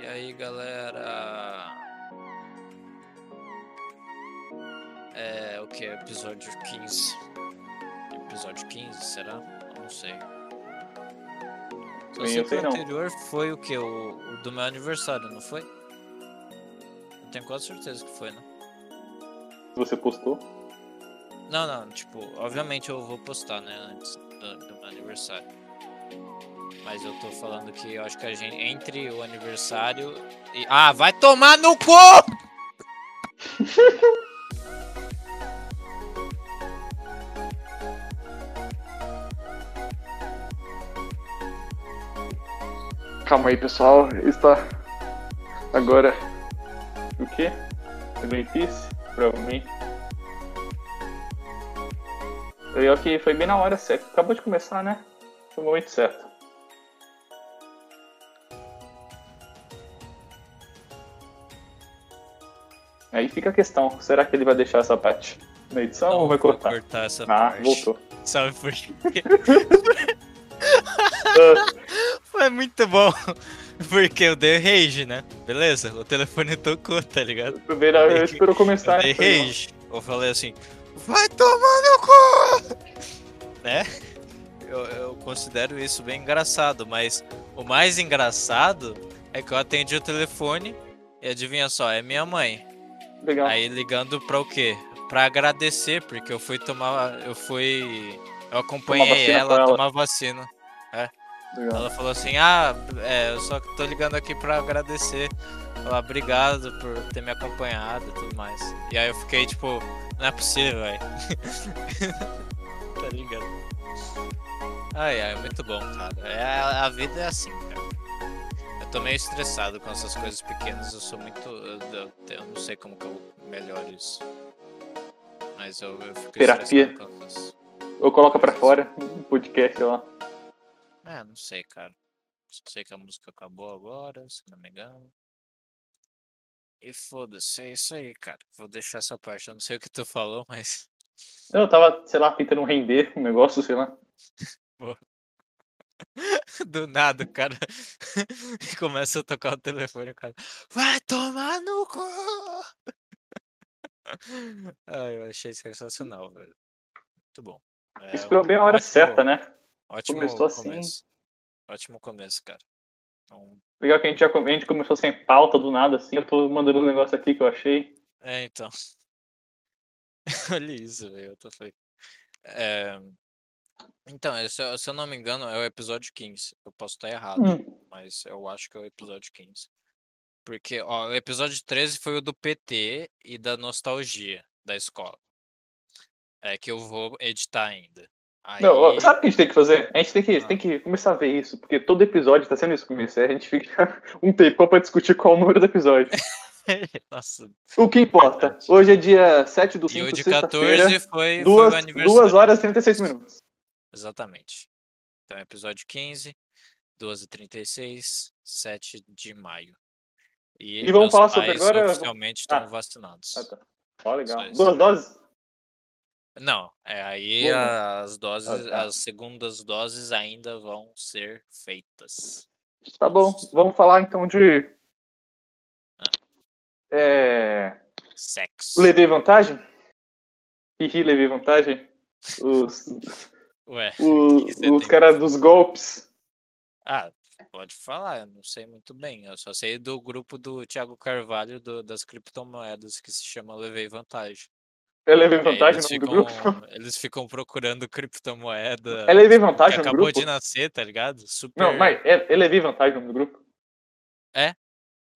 E aí, galera? É o que? Episódio 15. Episódio 15, será? Não sei. Só sei que o não. anterior foi o que? O, o do meu aniversário, não foi? Eu tenho quase certeza que foi, né? Você postou? Não, não, tipo, obviamente eu vou postar, né, antes do, do meu aniversário. Mas eu tô falando que eu acho que a gente, entre o aniversário e. Ah, vai tomar no cu! Calma aí, pessoal. Está agora o quê? Greenpeace? Provavelmente. Legal que foi bem na hora certa. Acabou de começar, né? Foi o momento certo. Aí fica a questão, será que ele vai deixar essa parte na edição ou vai vou cortar? cortar essa Ah, parte. voltou. Sabe por quê? Foi muito bom. Porque eu dei rage, né? Beleza? O telefone tocou, tá ligado? Primeira Eu esperou começar. Eu dei rage. Eu falei assim, vai tomar no cu! Né? Eu, eu considero isso bem engraçado, mas o mais engraçado é que eu atendi o telefone e adivinha só, é minha mãe. Legal. Aí ligando pra o quê? Pra agradecer, porque eu fui tomar. Eu fui. Eu acompanhei vacina ela, ela. tomar vacina. Legal. Ela falou assim, ah, é, eu só tô ligando aqui pra agradecer. Falar obrigado por ter me acompanhado e tudo mais. E aí eu fiquei tipo, não é possível, velho. tá ligado? Ai, ai, muito bom, cara. É, a vida é assim, cara. Eu tô meio estressado com essas coisas pequenas, eu sou muito. Eu, eu- não sei como que eu melhoro isso. Mas eu, eu fico Terapia. estressado com essas. Ou coloca pra fora um podcast lá. É, não sei, cara. Só sei que a música acabou agora, se não me engano. E foda-se, é isso aí, cara. Vou deixar essa parte. Eu não sei o que tu falou, mas. Eu tava, sei lá, tentando render um negócio, sei lá. Do nada, o cara. começa a tocar o telefone, o cara. Vai tomar no cu! Ai, eu achei sensacional, velho. Muito bom. É, Esperou bem a hora ótimo- certa, né? Ótimo Começou assim. começo. Ótimo começo, cara. Então, Legal que a gente já a gente começou sem pauta do nada, assim. Eu tô mandando um negócio aqui que eu achei. É, então. Olha isso, velho. Eu tô feio. É... Então, esse, é- se eu não me engano, é o episódio 15. Eu posso estar errado, Hum, mas eu acho que é o episódio 15. Porque, ó, o episódio 13 foi o do PT e da nostalgia da escola. É que eu vou editar ainda. Aí, Não, sabe o que a gente tem que fazer? A gente tem que, tem que começar a ver isso, porque todo episódio tá sendo isso começo. A gente fica um tempão pra discutir qual o número do episódio. Nossa, O que importa? Hoje é dia 7 do e 5, o de sexta-feira. 14 foi, foi o Duas, aniversário. 2 horas e 36 minutos. Exatamente. Então, episódio 15, 12h36, 7 de maio. E, E vamos falar sobre agora- oficialmente estão Ah. vacinados. Ah, tá. Ó, legal. Duas doses? Não, é aí Boa. as doses, Ah, tá. as segundas doses ainda vão ser feitas. Tá bom. Vamos falar então de. Ah. É... Sexo. Levei vantagem? Hihi, levei vantagem? Os, Ué, o- os caras dos golpes. ah, pode falar, eu não sei muito bem. Eu só sei do grupo do Thiago Carvalho do- das criptomoedas que se chama Levei Vantagem. Eu levei Aí vantagem eles no grupo. eles ficam procurando criptomoeda É levei vantagem no acabou grupo? de nascer, tá ligado? Super. Não, mas é, é levei vantagem no grupo. É?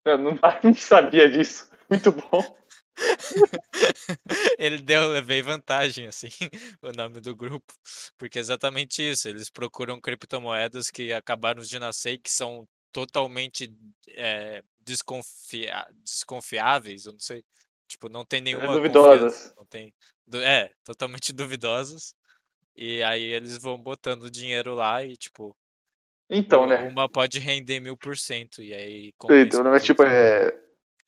Eu não, não sabia disso. Muito bom. Ele deu, levei vantagem, assim, o nome do grupo. Porque é exatamente isso. Eles procuram criptomoedas que acabaram de nascer e que são totalmente é, desconfia- desconfiáveis, eu não sei. Tipo, não tem nenhuma É duvidosas. confiança, Não tem, é, totalmente duvidosas. E aí eles vão botando dinheiro lá e, tipo, Então, u- né? uma pode render mil por cento. E aí Então, compensa mas tipo, é.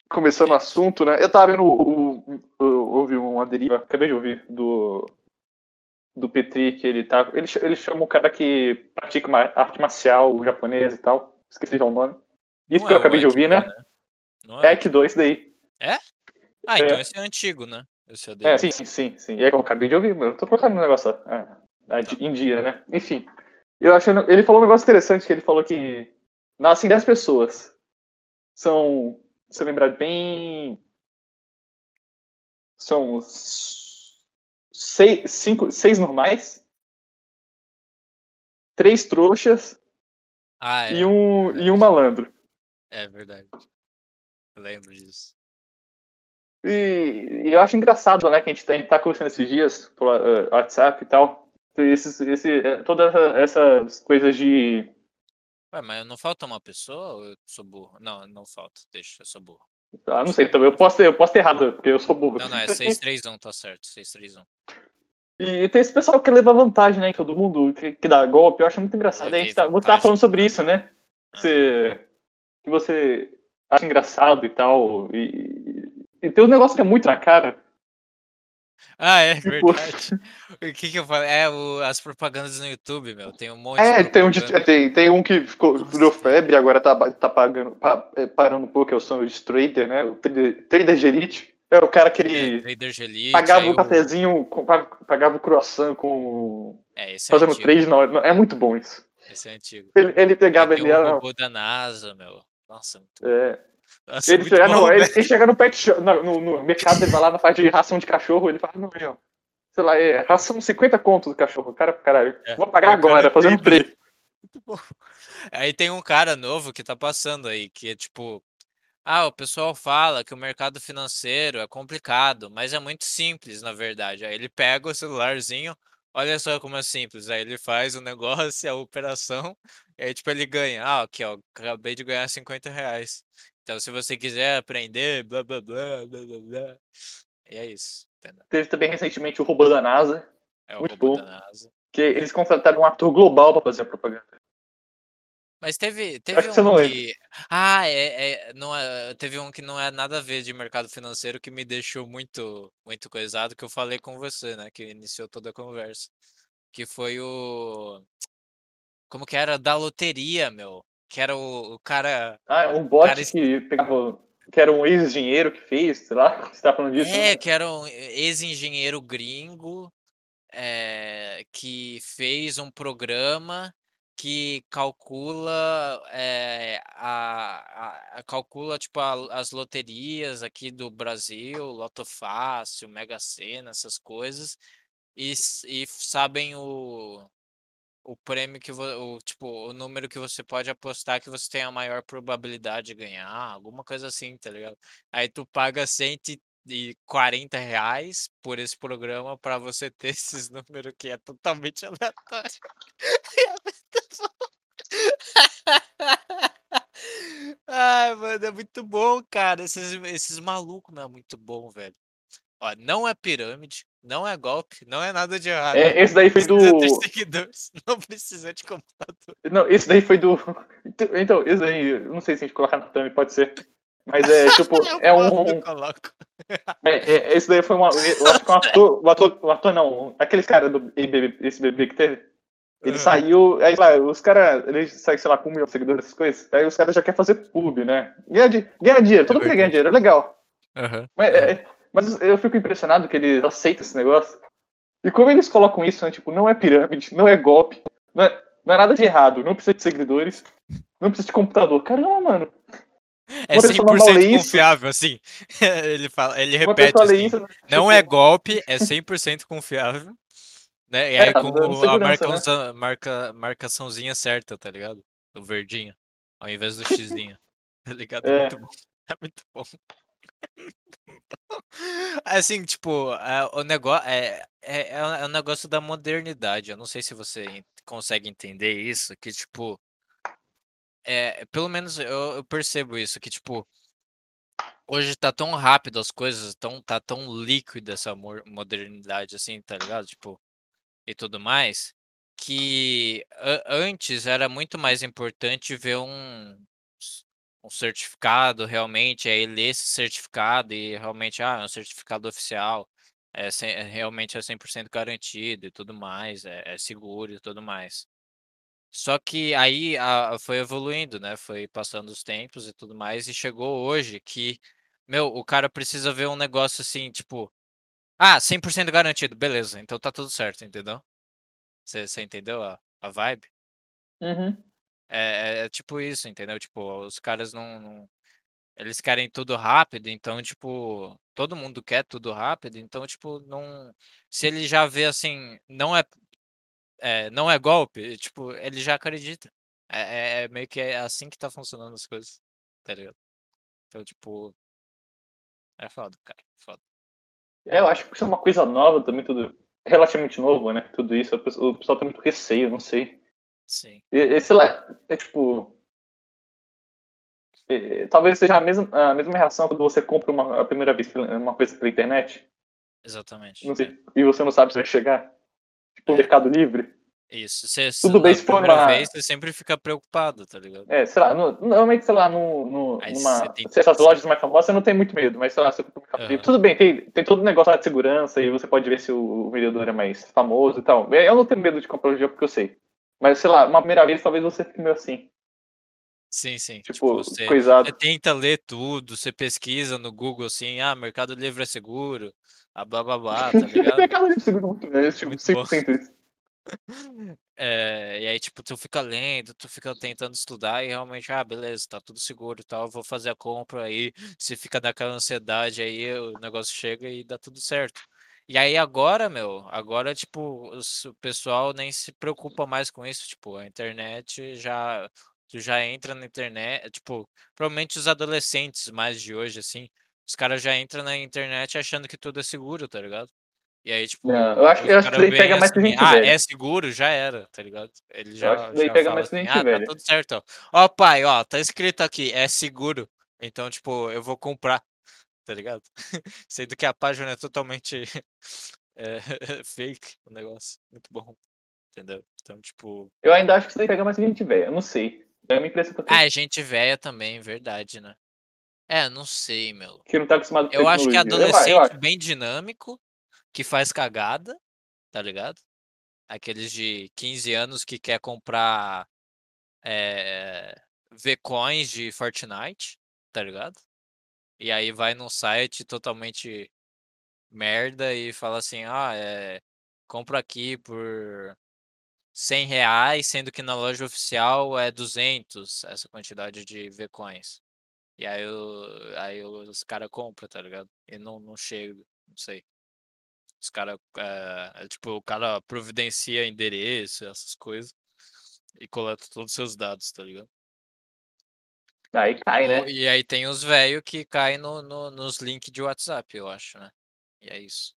Começando o assunto, né? Eu tava vendo. O, ouvi uma deriva, acabei de ouvir, do. Do Petri, que ele tá. Ele, ele chama o cara que pratica uma arte marcial japonesa e tal. Esqueci já o nome. Isso Não que é eu acabei de Act ouvir, 2, né? Não é? Act 2 daí. Ah, É. então esse é antigo, né? Esse é É, sim, sim, sim. É que eu acabei de ouvir, eu tô colocando um negócio ah, ah, em dia, né? Enfim. Eu achei, ele falou um negócio interessante, que ele falou que nascem 10 pessoas. São, se eu lembrar bem, são seis, cinco, seis normais, três trouxas Ah, é. e, um, e um malandro. É verdade. Eu lembro disso. E, e eu acho engraçado, né, que a gente tá, a gente tá conversando esses dias pelo eh, WhatsApp e tal. Esses, esse, eh, todas essa- essas coisas de. Ué, mas não falta uma pessoa ou eu sou burro? Não, não falta. Deixa, eu sou burro. Ah, não sei, também. Eu posso ter, eu posso ter errado, porque eu sou burro. Não, não, é 631, tá certo. 631. E tem esse pessoal que leva vantagem, né, todo mundo, que, que dá golpe. Eu acho muito engraçado. Levei a gente tá, você tá falando sobre isso, né? Você, que você acha engraçado e tal. E, e tem um negócio que é muito na cara. Ah, é Tipo- verdade. O que que eu falei? É, o- as propagandas no YouTube, meu. Tem um monte É, de tem um, de- tem, tem um que ficou, virou febre, agora tá, tá pagando, pa- é, parando um pouco, é o Sonho Trader, né? O trader, trader de. É o cara que ele Trader de Elite, pagava o cafezinho, com- pa- pagava o croissant com. É, é fazendo antigo. trade na hora. É muito bom isso. Esse é antigo. Ele, ele pegava, Aí tem ele o era. robô da NASA, meu. Nossa, muito, É, nossa, ele, chega, bom, não, ele, velho. ele chega no pet shop, no, no- no mercado, ele vai lá na parte de ração de cachorro, ele fala, não, ó. Sei lá, é ração 50 conto do cachorro. Cara, caralho. É, Vou pagar cara agora, fazendo trade. Muito bom. Aí tem um cara novo que tá passando aí, que é tipo, ah, o pessoal fala que o mercado financeiro é complicado, mas é muito simples, na verdade. Aí ele pega o celularzinho, olha só como é simples. Aí ele faz o negócio, a operação, e aí tipo ele ganha. Ah, aqui ó, acabei de ganhar 50 reais. Então se você quiser aprender, blá blá blá blá blá blá. E é isso, entendeu? Teve também recentemente o robô da NASA, É o Muito robô bom. da NASA. que eles contrataram um ator global pra fazer a propaganda. Mas teve, teve Acho que você um não que. Ah, é, é, não é, teve um que não é nada a ver de mercado financeiro que me deixou muito, muito coisado, que eu falei com você, né? Que iniciou toda a conversa. Que foi o. Como que era? Da loteria, meu. Que era o, o cara. Ah, um bot Cara, que pegava. Que era um ex-engenheiro que fez, sei lá. Você tá falando disso? É, né? que era um ex-engenheiro gringo é, que fez um programa que calcula é, a, a- calcula tipo a- as loterias aqui do Brasil, Loto Fácil, Mega Sena, essas coisas e, e sabem o, o prêmio que o tipo o número que você pode apostar que você tem a maior probabilidade de ganhar, alguma coisa assim, tá ligado? Aí tu paga 140 reais por esse programa pra você ter esses números que é totalmente aleatório. Ai, mano, é muito bom, cara. Esses, esses malucos, meu, é muito bom, velho. Ó, não é pirâmide, não é golpe, não é nada de errado. É, esse daí foi do. seguidores, não precisa de computador. Não, esse daí foi do. Então, esse daí, não sei se a gente colocar na thumb, pode ser. Mas é tipo, é um. É, é, esse daí foi uma. Eu acho que um ator. O ator, o ator não, aquele cara do esse bebê que teve. Ele Ah. saiu. Aí lá, os caras. Ele sai, sei lá, com um milhão de seguidores, essas coisas. Aí os caras já querem fazer pub, né? Ganha, ganha dinheiro, todo mundo quer ganhar dinheiro, é legal. Aham. Mas, é, mas eu fico impressionado que eles aceitam esse negócio. E como eles colocam isso, né? Tipo, não é pirâmide, não é golpe, não é, não é nada de errado, não precisa de seguidores, não precisa de computador. Caramba, mano. É Uma pessoa normal 100% lê isso? confiável, assim. ele fala, ele repete lê assim. isso. Não tipo, é golpe, é 100% confiável. Né? E É, aí tá com dando o- a segurança, né? marca, marcaçãozinha certa, tá ligado? O verdinho. Ao invés do xizinho. Tá ligado? É É. muito bom. É muito bom. Assim, tipo, é, o negócio é, é, é é um negócio da modernidade. Eu não sei se você consegue entender isso, que tipo, é, pelo menos eu, eu percebo isso, que tipo, hoje tá tão rápido as coisas, tão, tá tão líquida essa mo- modernidade, assim, tá ligado? Tipo, e tudo mais, que antes era muito mais importante ver um, um certificado realmente, aí ler esse certificado e realmente, ah, é um certificado oficial, é, é realmente é 100% garantido e tudo mais, é, é seguro e tudo mais. Só que aí a foi evoluindo, né, foi passando os tempos e tudo mais, e chegou hoje que, meu, o cara precisa ver um negócio assim, tipo: "Ah, 100% garantido", beleza, então tá tudo certo, entendeu? Você entendeu a a vibe? Uhum. É é é tipo isso, entendeu? Tipo, os caras não não eles querem tudo rápido, então, tipo, todo mundo quer tudo rápido, então, tipo, não se ele já vê assim, não é é, não é golpe, tipo, ele já acredita. É é é meio que é assim que tá funcionando as coisas, tá ligado? Então, tipo é foda, cara, foda. É, eu acho que isso é uma coisa nova também, tudo relativamente novo, né? Tudo isso, o pessoal o pessoal tem muito receio, não sei. Sim. E, e lá, é tipo. é, talvez seja a mesma, a mesma reação quando você compra uma, a primeira vez uma coisa pela internet. Exatamente. Não sei, e você não sabe se vai chegar. Tipo, o É. Mercado Livre. Isso, você Tudo bem se for uma- vez, você sempre fica preocupado, tá ligado? É, sei lá, no, normalmente, sei lá, no, no, numa. tem- essas lojas mais famosas, você não tem muito medo, mas sei lá, você compra um. Livre. Tudo bem, tem, tem todo o negócio lá de segurança e você pode ver se o, o vendedor é mais famoso e tal. Eu não tenho medo de comprar o jogo porque eu sei. Mas, sei lá, uma primeira vez talvez você fique meio assim. Sim, sim. Tipo, Tipo, você coisado. você tenta ler tudo, você pesquisa no Google assim, ah, Mercado Livre é seguro, ah, blá blá blá, tá ligado? Mercado Livre segura muito, né? Tipo, Muito bom. 100% isso. É, e aí, tipo, tu fica lendo, tu fica tentando estudar e realmente, ah, beleza, tá tudo seguro e tal, vou fazer a compra aí. Você fica naquela ansiedade aí, o negócio chega e dá tudo certo. E aí agora, meu, agora, tipo, os- o pessoal nem se preocupa mais com isso, tipo, a internet já, tu já entra na internet, tipo, provavelmente os adolescentes mais de hoje, assim, os caras já entram na internet achando que tudo é seguro, tá ligado? E aí, tipo, Não, eu acho- eu que veem pega mais que assim, gente ah, velha." é seguro, já era, tá ligado? Ele já, acho que já pega mais que assim, gente ah, tá velha." tudo certo, ó. Ó, pai, ó, tá escrito aqui, é seguro. Então, tipo, eu vou comprar, tá ligado? Sendo que a página é totalmente é, fake, o negócio. Muito bom, entendeu? Então, tipo... Eu ainda acho que isso daí pega mais que gente velha. Eu não sei. É uma impressão que eu tenho. Ah, é gente velha também, verdade, né? É, não sei, meu. Que não tá acostumado com Eu acho que. Eu- adolescente eu acho. bem dinâmico, que faz cagada, tá ligado? Aqueles de 15 anos que quer comprar eh, V-Coins de Fortnite, tá ligado? E aí vai num site totalmente merda e fala assim, ah, é, compra aqui por 100 reais, sendo que na loja oficial é 200 essa quantidade de V-Coins. E aí, o- aí os caras compram, tá ligado? E não, não chega, não sei. Os caras, é, tipo, o cara providencia endereço, essas coisas, e coleta todos os seus dados, tá ligado? Aí cai, né? E aí tem os velhos que caem no, no- nos links de WhatsApp, eu acho, né? E é isso.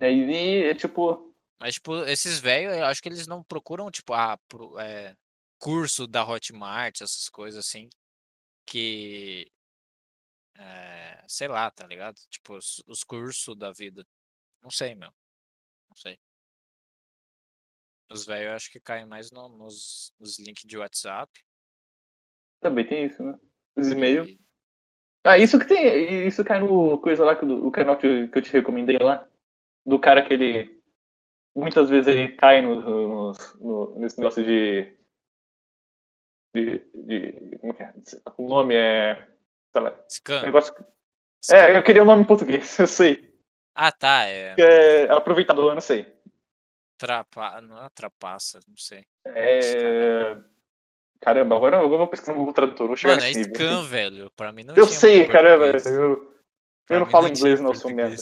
E aí, é tipo. Mas, tipo, esses velhos, eu acho que eles não procuram, tipo, ah, pro- é, curso da Hotmart, essas coisas assim, que. é, sei lá, tá ligado? Tipo, os, os cursos da vida. Não sei, meu. Não sei. Os velhos eu acho que caem mais no- nos, nos links de WhatsApp. Também tem isso, né? Os e-mails. Ah, isso que tem. Isso cai no coisa lá que o canal que eu, que eu te recomendei lá. Do cara que ele. Muitas vezes ele cai no, no, no- nesse negócio de. De, de. Como que é? O nome é. Sei lá. Scam. Negócio, scam. é, eu queria o nome em português, eu sei. Ah, tá. É. É aproveitador, eu não sei. Trapa... Não é trapaça, não sei. É... Caramba, agora eu vou pesquisar no Google Tradutor, vou chegar Mano, é nível. velho. Pra mim não Eu sei, caramba. Eu, eu não mim falo inglês, não, sou merda.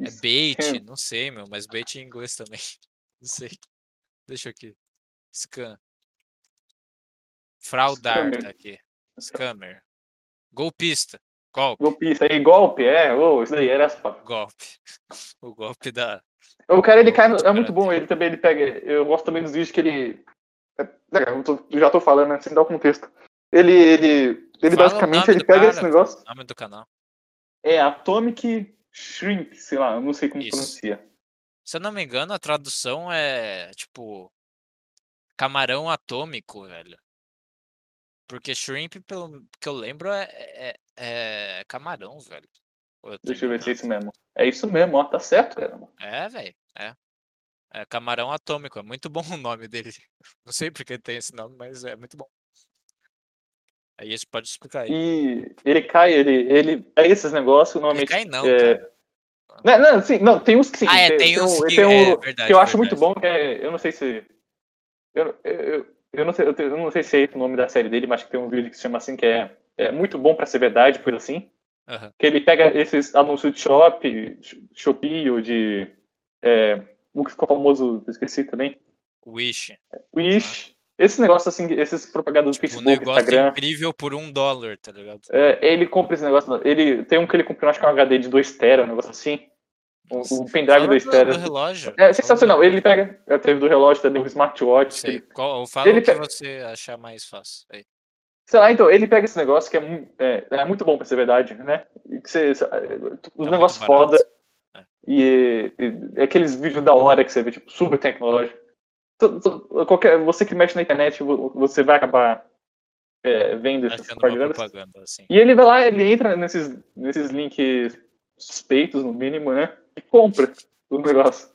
É bait, não sei, meu, mas bait em inglês também. Não sei. Deixa aqui. Scam. Fraudar Scammer. tá aqui. Scammer. Golpista. Golpe. Golpista aí, golpe, é, ô, isso daí era essa. Golpe. O golpe da. O cara, ele cai, no- é muito bom, ele também, ele pega, eu gosto também dos vídeos que ele, é, eu tô- já tô falando, né, sem dar o contexto. Ele, ele, ele Fala basicamente, ele pega cara, esse negócio, Nome do canal. é Atomic Shrimp, sei lá, eu não sei como Isso. pronuncia. Se eu não me engano, a tradução é tipo. Camarão atômico, velho. Porque shrimp, pelo que eu lembro, é, é, é camarão, velho. Eu Deixa eu ver se é isso mesmo. É isso mesmo, ó, tá certo, cara. É, velho. É. É Camarão Atômico, é muito bom o nome dele. Não sei porque tem esse nome, mas é muito bom. Aí você pode explicar aí. E ele cai, ele, ele pega esses negócios, Ele normalmente. cai não, é. Não, não, sim, não, tem uns que sim. Ah, é, tem uns um- que- tem um é, verdade, que eu acho muito bom, que é, eu não sei se. Eu, eu, eu, não sei, eu, não sei se é o nome da série dele, mas que tem um vídeo que se chama assim, que é, é muito bom pra ser verdade, coisa assim. Aham. Que ele pega esses anúncios de shop, Shopee ou de. É, o que ficou famoso, esqueci também. Wish. Wish. Esses negócios assim, esses propagandas do Um Facebook, negócio Instagram. incrível por um dólar, tá ligado? É, ele compra esse negócio. Ele tem um que ele comprou, acho que é um HD de 2 tera, um negócio assim. O, o pendrive Fala 2 do, tera. do relógio. É sensacional. Ele pega. Teve do relógio, teve do smartwatch. Sei. Ele, Qual, fala ele o que pe- você achar mais fácil. Aí. sei lá, então, ele pega esse negócio que é, é, é muito bom pra ser verdade, né? Que você, os muito negócios barato. foda. É. E, e- e aqueles vídeos da hora que você vê, tipo, super tecnológico. Qualquer, você que mexe na internet, vo- você vai acabar é, vendo essas propagandas. propaganda, assim. E ele vai lá, ele entra nesses, nesses links suspeitos, no mínimo, né? E compra o negócio.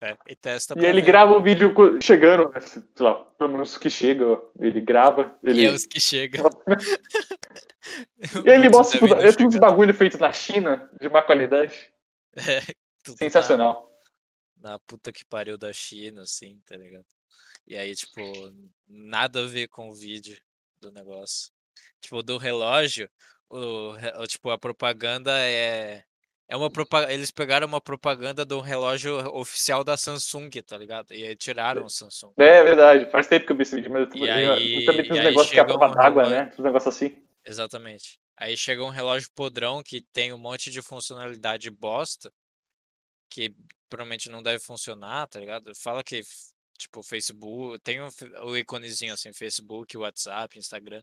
É, e testa E ele ver. grava o vídeo chegando, né? sei lá, pelo menos que chega, ele grava, ele, E é os que chegam. e ele Muitos mostra é tudo chegar. bagulho feito na China, de má qualidade. É, Sensacional. Na, na puta que pariu da China, assim, tá ligado? E aí, tipo, nada a ver com o vídeo do negócio. Tipo, do relógio, o, o- tipo, a propaganda é. É uma Eles pegaram uma propaganda do relógio oficial da Samsung, tá ligado? E aí tiraram o Samsung. É verdade, faz tempo que eu vi esse vídeo, mas eu, E eu- aí- eu também tem uns negócios que é a prova um d'água, né? Uns negócios assim. Exatamente. Aí chega um relógio podrão que tem um monte de funcionalidade bosta, que provavelmente não deve funcionar, tá ligado? Fala que, tipo, Facebook, tem um fe- o íconezinho assim, Facebook, WhatsApp, Instagram,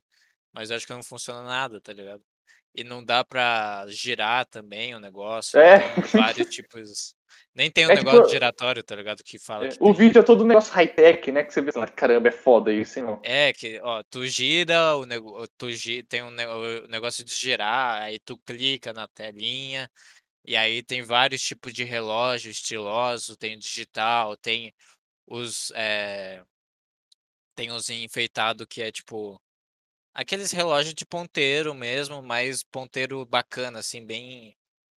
mas eu acho que não funciona nada, tá ligado? E não dá pra girar também o negócio, É. tem vários tipos. Nem tem um É negócio tipo- giratório, tá ligado? Que fala É, que o tem. vídeo é todo um negócio high-tech, né? Que você vê, assim, caramba, é foda isso, hein, não? É, que, ó, tu gira, o nego... tu gi... tem um ne- o negócio de girar, aí tu clica na telinha, e aí tem vários tipos de relógio estiloso, tem digital, tem os, eh, tem os enfeitado que é tipo, aqueles relógios de ponteiro mesmo, mas ponteiro bacana, assim, bem,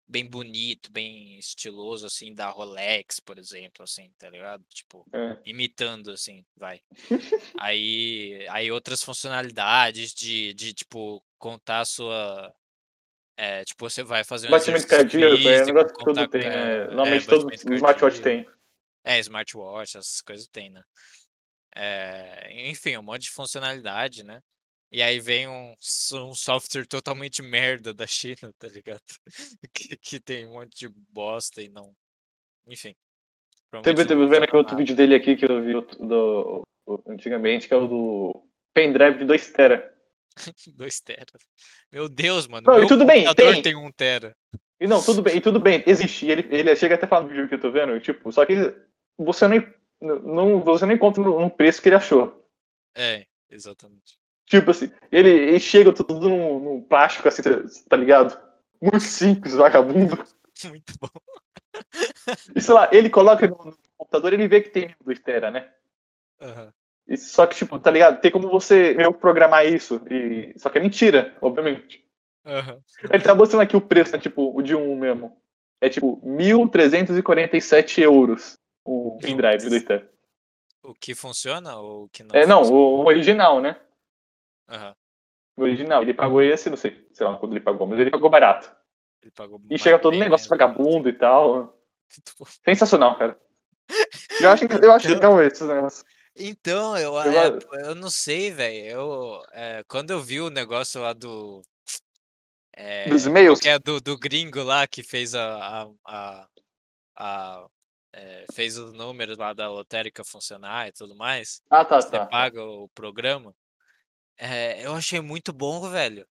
bem bonito, bem estiloso, assim, da Rolex, por exemplo, assim, tá ligado? Tipo, É. imitando, assim, vai. Aí, aí outras funcionalidades de, de tipo, contar a sua. É, tipo, você vai fazer um Batimento cardíaco, é um físico, negócio que todo tem, é, né? é, Normalmente todo batimento smartwatch tem. É, smartwatch, essas coisas tem, né? É, enfim, um monte de funcionalidade, né? E aí vem um, um software totalmente merda da China, tá ligado? Que, que tem um monte de bosta e não. Enfim. Teve, teve vendo funciona outro vídeo dele aqui que eu vi do, do- antigamente, que é o do pendrive de 2 tera. 2 tera. Meu Deus, mano. Não, e tudo bem, tem. tem 1 tera. E não, tudo bem, e tudo bem, existe. Ele, ele chega até a falar no vídeo que eu tô vendo, tipo, só que você não, não, você não encontra no preço que ele achou. É, exatamente. Tipo assim, ele, ele chega tudo num, num plástico assim, tá- ligado? Muito simples, vagabundo. Muito bom. E sei lá, ele coloca no, no computador ele vê que tem 2 tera, né? Aham. E só que, tipo, tá ligado? Tem como você meio programar isso. E... Só que é mentira, obviamente. Aham. Ele tá mostrando aqui o preço, né? Tipo, o de um mesmo. É tipo 1.347 euros o pendrive do 2 tera. O que funciona ou o que não? É, não, funciona? o original, né? O original. Ele pagou esse, não sei, sei lá quando ele pagou, mas ele pagou barato. Ele pagou E chega todo um bem negócio vagabundo e tal. Sensacional, cara. Eu acho, eu acho Então- legal esses negócios. Então, eu, Eu é, eu não sei, velho. Eu, é, quando eu vi o negócio lá do. É, Dos e-mails? que é do, do gringo lá que fez a. a, a, a, é, fez os números lá da lotérica funcionar e tudo mais. Ah, tá, Você tá. paga o programa. É, eu achei muito bom, velho.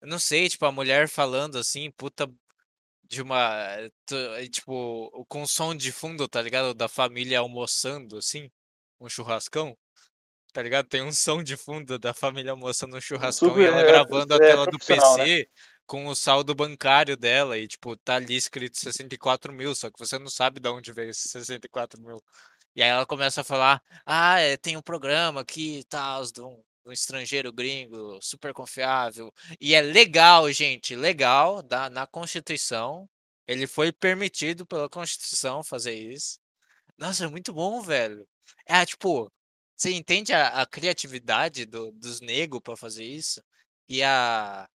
Eu não sei, tipo, a mulher falando assim, puta, de uma. tu- Tipo, com som de fundo, tá ligado? Da família almoçando, assim, um churrascão. Tá ligado? Tem um som de fundo da família almoçando um churrascão e ela é, gravando a é tela do profissional, né? PC com o saldo bancário dela e, tipo, tá ali escrito 64 mil, só que você não sabe de onde veio esses 64 mil. E aí ela começa a falar: ah, é, tem um programa aqui, tal, de um, um estrangeiro gringo, super confiável. E é legal, gente, legal, da, na Constituição. Ele foi permitido pela Constituição fazer isso. Nossa, é muito bom, velho. É tipo, você entende a, a criatividade do, dos negros pra fazer isso? E a.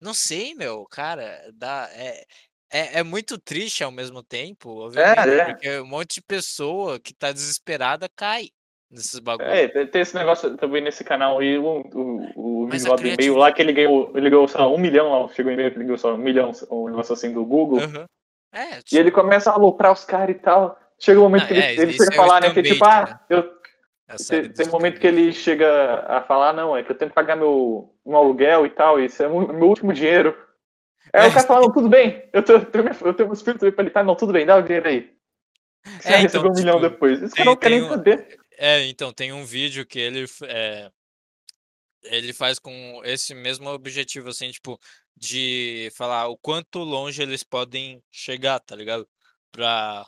Não sei, meu, cara, dá, é, é, é muito triste ao mesmo tempo, obviamente, é. porque um monte de pessoa que tá desesperada cai nesses. É, tem esse negócio também nesse canal aí, o, o, o Mas vídeo a lá do e-mail lá que ele ganhou, ele ganhou, sei lá, um milhão lá, chegou um e-mail que ele ganhou só um milhão, um negócio assim do Google. Aham. É, E ele começa a aloprar os caras e tal. Chega um momento Não, que ele, é, ele isso chega a é o falar, né? Que tipo, ah, né? eu, série tem, tem um momento que ele chega a falar, não, é que eu tenho que pagar meu, meu aluguel e tal, isso é o meu último dinheiro. Aí É. o cara fala, não, tudo bem, eu, tô, eu tenho, eu tenho um espírito pra ele, tá, não, tudo bem, dá o dinheiro aí. Você É, vai então, receber um milhão tipo, depois. Esse tem- cara não quer tem nem um- saber. É, então, tem um vídeo que ele, é, ele faz com esse mesmo objetivo, assim, tipo, de falar o quanto longe eles podem chegar, tá ligado? Pra,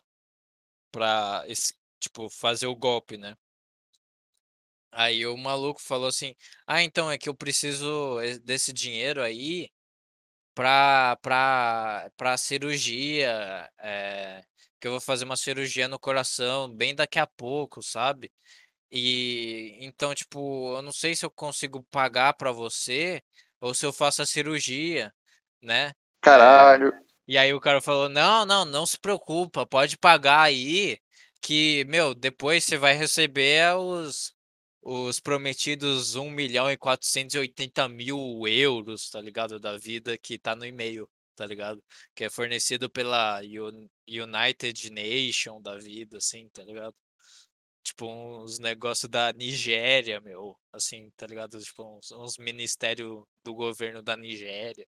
pra esse, tipo, fazer o golpe, né? Aí o maluco falou assim, ah, então é que eu preciso desse dinheiro aí pra, pra, pra cirurgia, é, que eu vou fazer uma cirurgia no coração bem daqui a pouco, sabe? E então, tipo, eu não sei se eu consigo pagar pra você ou se eu faço a cirurgia, né? Caralho. E aí o cara falou: "Não, não, não se preocupa, pode pagar aí, que, meu, depois você vai receber os os prometidos 1 milhão e 480 mil euros, tá ligado? Da vida que tá no e-mail, tá ligado? Que é fornecido pela Un- United Nation da vida, assim, tá ligado? Tipo, uns negócios da Nigéria, meu, assim, tá ligado? Tipo, uns, uns ministérios do governo da Nigéria.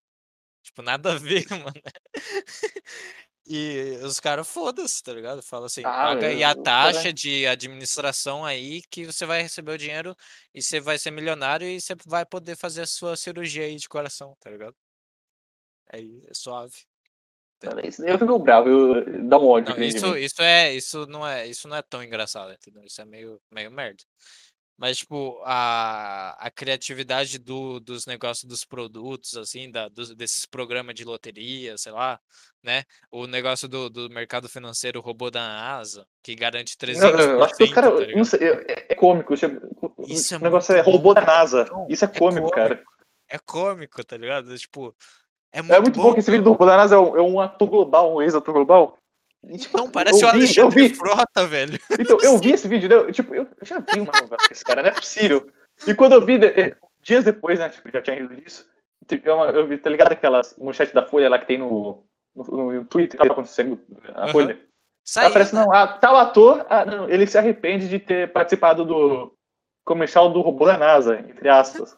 Tipo, nada a ver, mano. E os caras, foda-se, tá ligado? Fala assim, Ah, paga aí a taxa de administração aí que você vai receber o dinheiro e você vai ser milionário e você vai poder fazer a sua cirurgia aí de coração, tá ligado? Aí é suave. Cara, isso- Eu fico bravo, eu, dá um ódio Não, isso, isso é, isso não é, isso não é tão engraçado, entendeu? Isso é meio, meio merda. Mas, tipo, a, a criatividade do, dos negócios dos produtos, assim, da, dos, desses programas de loteria, sei lá, né? O negócio do, do mercado financeiro robô da NASA, que garante 300%, Não, eu acho que os tá caras. ligado? não sei, é, é cômico. isso é- Isso é o negócio é robô da NASA. Isso é é cômico, cara. cômico, É cômico, tá ligado? Tipo, é É muito muito bom. bom que esse vídeo do robô da NASA é um, é um ator global, um ex-ator global. E, tipo, Não, parece eu o vi, eu Alexandre vi. Frota, velho. Então, eu vi esse vídeo, né? Tipo, eu já vi uma novela com esse cara, não é possível. E quando eu vi, eh, dias depois, né? Tipo, já tinha ido disso. tipo, Eu, eu vi, tá ligado aquela manchete da Folha lá que tem no, no, no Twitter, que tá acontecendo a. Folha? Saiu, Aparece, não, ah, tal ator, ah, não, ele se arrepende de ter participado do comercial do robô da NASA, entre aspas.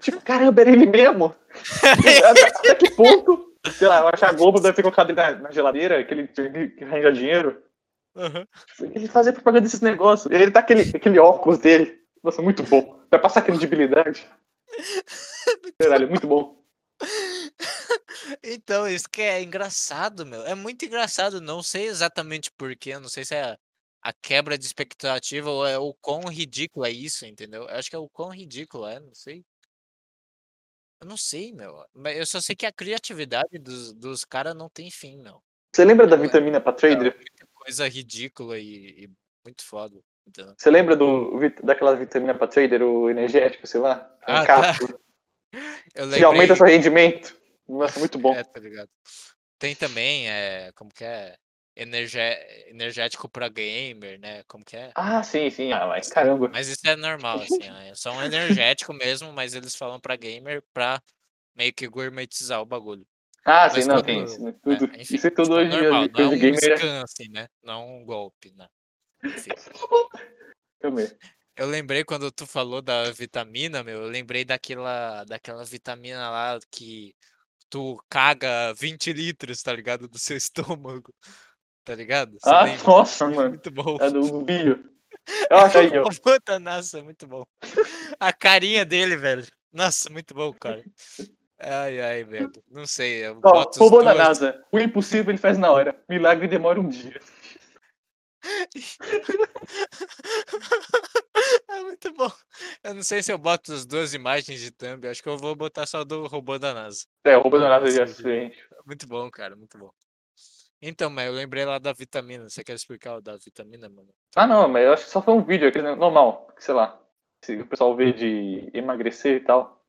Tipo, caramba, era ele mesmo. até, que ponto? Sei lá, eu acho que a Globo deve ter colocado ele na, na geladeira, que ele que arranja dinheiro. Aham. Ele fazia propaganda desses negócios. Ele tá aquele, aquele óculos dele. Nossa, muito bom. Vai passar credibilidade. Caralho, muito bom. Então, isso que é engraçado, meu. É muito engraçado. Não sei exatamente porquê. Não sei se é a quebra de expectativa ou é o quão ridículo é isso, entendeu? Eu acho que é o quão ridículo é, não sei. Eu não sei, meu. Mas eu só sei que a criatividade dos, dos caras não tem fim, meu. Você lembra da É, vitamina pra É trader? muita coisa ridícula e, e muito foda. Entendeu? Você lembra do, daquela vitamina pra trader, o energético, sei lá? Um Ah, tá. Eu que aumenta lembrei. seu rendimento. Nossa, muito bom. É, tá ligado? Tem também, é, como que é? Energé- energético pra gamer, né? Como que é? Ah, sim, sim. Ah, mas caramba. Mas isso é normal, assim, ó, é só um energético mesmo, mas eles falam pra gamer pra meio que gourmetizar o bagulho. Ah, Mas sim, não, tem isso. né? É, Tudo, enfim, isso é tudo tipo, é hoje dia normal, de não é um gamer. é- scam, assim, né? Não é um golpe, né? Enfim. Também. Eu lembrei quando tu falou da vitamina, meu, eu lembrei daquela, daquela vitamina lá que tu caga 20 litros, tá ligado? Do seu estômago, tá ligado? Você Ah, lembra? nossa, mano. Muito bom. É do, bio. Eu acho aí, ó. Puta, nossa, muito bom. A carinha dele, velho. Nossa, muito bom, cara. Ai, ai, velho. Não sei, eu Ó, robô da NASA. O impossível ele faz na hora. Milagre demora um dia. É muito bom. Eu não sei se eu boto as duas imagens de thumb, acho que eu vou botar só do robô da NASA. É, o robô da NASA já é Muito bom, cara, muito bom. Então, mas eu lembrei lá da vitamina. Você quer explicar o da vitamina, mano? Ah, não, mas eu acho que só foi um vídeo, aquele normal, sei lá. Se o pessoal vê de emagrecer e tal.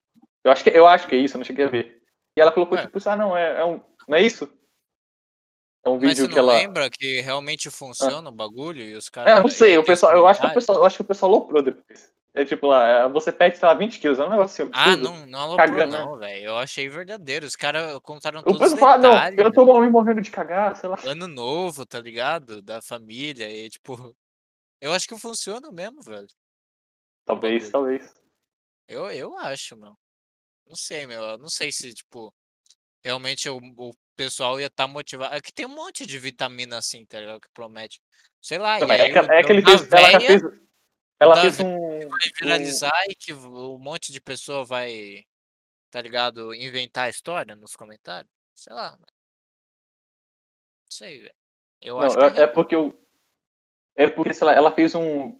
Eu acho que, eu acho que é isso, eu não cheguei a ver. E ela colocou, Ué. tipo, ah, não, é, é um. Não é isso? É um vídeo que ela. lembra que realmente funciona o bagulho e os caras. É, não sei, o pessoal, eu acho que o pessoal, eu acho que o pessoal aloprou depois. É tipo lá, é, você perde, sei lá, 20 quilos, é um negócio assim. Ah, não, não aloprou Cagando, né? não, velho. Eu achei verdadeiro. Os caras contaram O todos os pessoal fala, não, eu tô me morrendo de cagar, sei lá. Ano novo, tá ligado? Da família e tipo... Eu acho que funciona mesmo, velho. Talvez, bagulho. talvez. Eu, eu acho, meu. Não sei, meu. Eu não sei se, tipo, realmente o, o pessoal ia estar motivado. É que tem um monte de vitamina assim, tá ligado? Que promete. Sei lá, Não, é, aí que, o- é que ele fez, ela véia fez. Ela da fez um. vai viralizar e que um monte de pessoa vai, tá ligado? Inventar a história nos comentários. Sei lá. Não sei, velho. Eu Não, acho que é, é real. porque eu. É porque, sei lá, ela fez um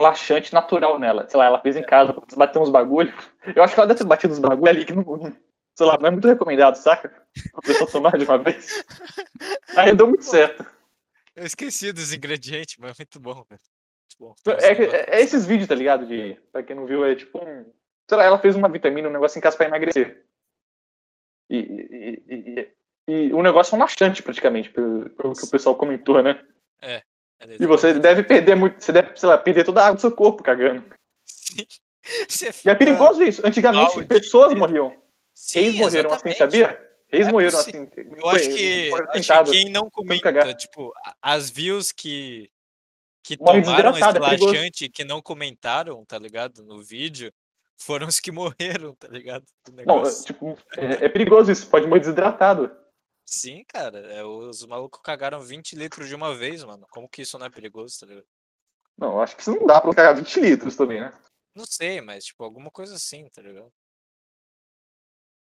laxante natural nela. Sei lá, ela fez em casa, pra bater uns bagulho. Eu acho que ela deve ter batido uns bagulho ali que não. Sei lá, não é muito recomendado, saca? Pra pessoa tomar de uma vez. Aí deu muito certo. Eu esqueci dos ingredientes, mas é muito bom, velho. É, é- é esses vídeos, tá ligado? De, pra quem não viu, é tipo um. Sei lá, ela fez uma vitamina, um negócio em casa pra emagrecer. E, e, e, e- e o negócio é um laxante, praticamente, pelo, pelo que o pessoal comentou, né? É E você deve perder muito. Você deve, sei lá, perder toda a água do seu corpo cagando. Você E é perigoso isso. Antigamente, Áudio. pessoas morriam. Sim, Reis morreram assim, sabia? Reis É morreram assim. Eu acho que, acho que quem não comenta, tipo, as views que, que Morre tomaram esse desidratado, é e que não comentaram, tá ligado? No vídeo, foram os que morreram, tá ligado? Do Não, é, tipo, é, é perigoso isso. Pode morrer desidratado. Sim, cara, é, os malucos cagaram 20 litros de uma vez, mano. Como que isso não é perigoso, tá ligado? Não, acho que isso não dá pra cagar 20 litros também, né? Não sei, mas, tipo, alguma coisa assim, tá ligado?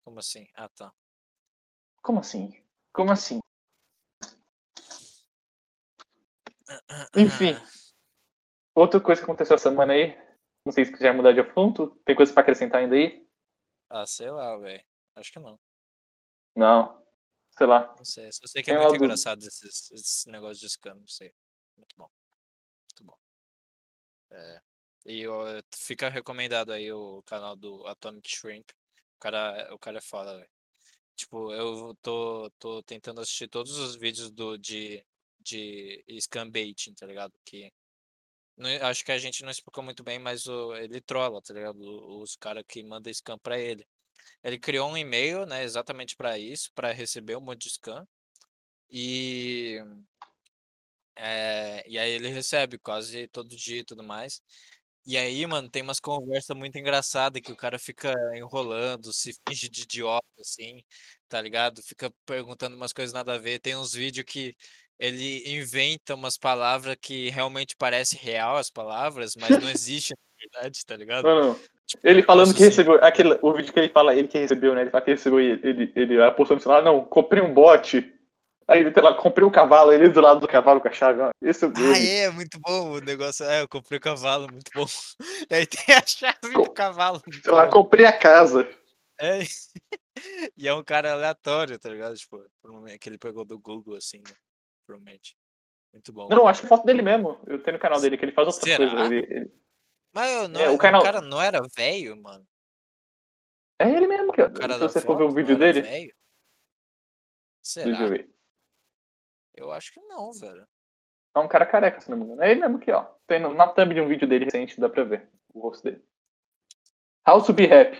Como assim? Ah, tá. Como assim? Como assim? Enfim. Outra coisa que aconteceu essa semana aí. Não sei se quiser mudar de assunto. Tem coisa pra acrescentar ainda aí? Ah, sei lá, velho. Acho que não. Não. Sei lá. Não sei. Só sei que é Tem muito algo- engraçado esses, esses negócios de scam, não sei. Muito bom. Muito bom. É. E ó, fica recomendado aí o canal do Atomic Shrimp. O cara, o cara é foda, velho. Tipo, eu tô, tô tentando assistir todos os vídeos do, de, de scam baiting, tá ligado? Que não- acho que a gente não explicou muito bem, mas o, ele trola, tá ligado? Os caras que mandam scam pra ele. Ele criou um e-mail, né, exatamente para isso, para receber um monte de scam. E é, e aí ele recebe quase todo dia e tudo mais. E aí, mano, tem umas conversas muito engraçadas que o cara fica enrolando, se finge de idiota, assim, tá ligado? Fica perguntando umas coisas nada a ver. Tem uns vídeos que ele inventa umas palavras que realmente parece real as palavras, mas não existe na verdade, tá ligado? Mano, ele falando que sim. recebeu. Aquele, o vídeo que ele fala, ele que recebeu, né? Ele fala que recebeu e ele, ele, ele postou no celular, não, comprei um bote. Aí ele, lá, comprei um cavalo, ele do lado do cavalo com a chave. ó. Esse é o Ah, é, muito bom o negócio. É, eu comprei o cavalo, muito bom. E aí tem a chave do Co- cavalo. Sei lá, comprei a casa. É. E é um cara aleatório, tá ligado? Tipo, que ele pegou do Google, assim, né? Provavelmente. Muito bom. Não, acho que foto dele mesmo. Eu tenho no canal dele que ele faz outras Será? coisas. Ele, ele- Mas não, É, o o canal- cara não era velho, mano. É ele mesmo, que, O cara se você for ver o vídeo dele. velho? Deixa eu Será? ver. Eu acho que não, velho. É um cara careca, se não me engano. É ele mesmo aqui, ó. Tem na thumb de um vídeo dele recente, dá pra ver o rosto dele. How to be happy.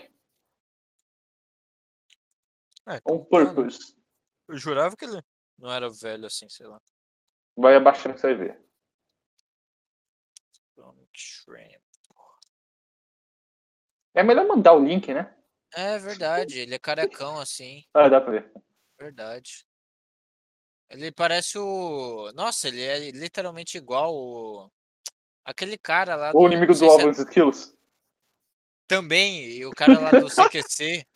É, On então purpose. Eu jurava que ele não era velho assim, sei lá. Vai abaixando que você vai ver. É melhor mandar o link, né? É verdade, ele é carecão assim. Ah, dá pra ver. Verdade. Ele parece o. Nossa, ele é literalmente igual o. Aquele cara lá. O do- inimigo do se é- Alvin Skills. Também, e o cara lá do CQC.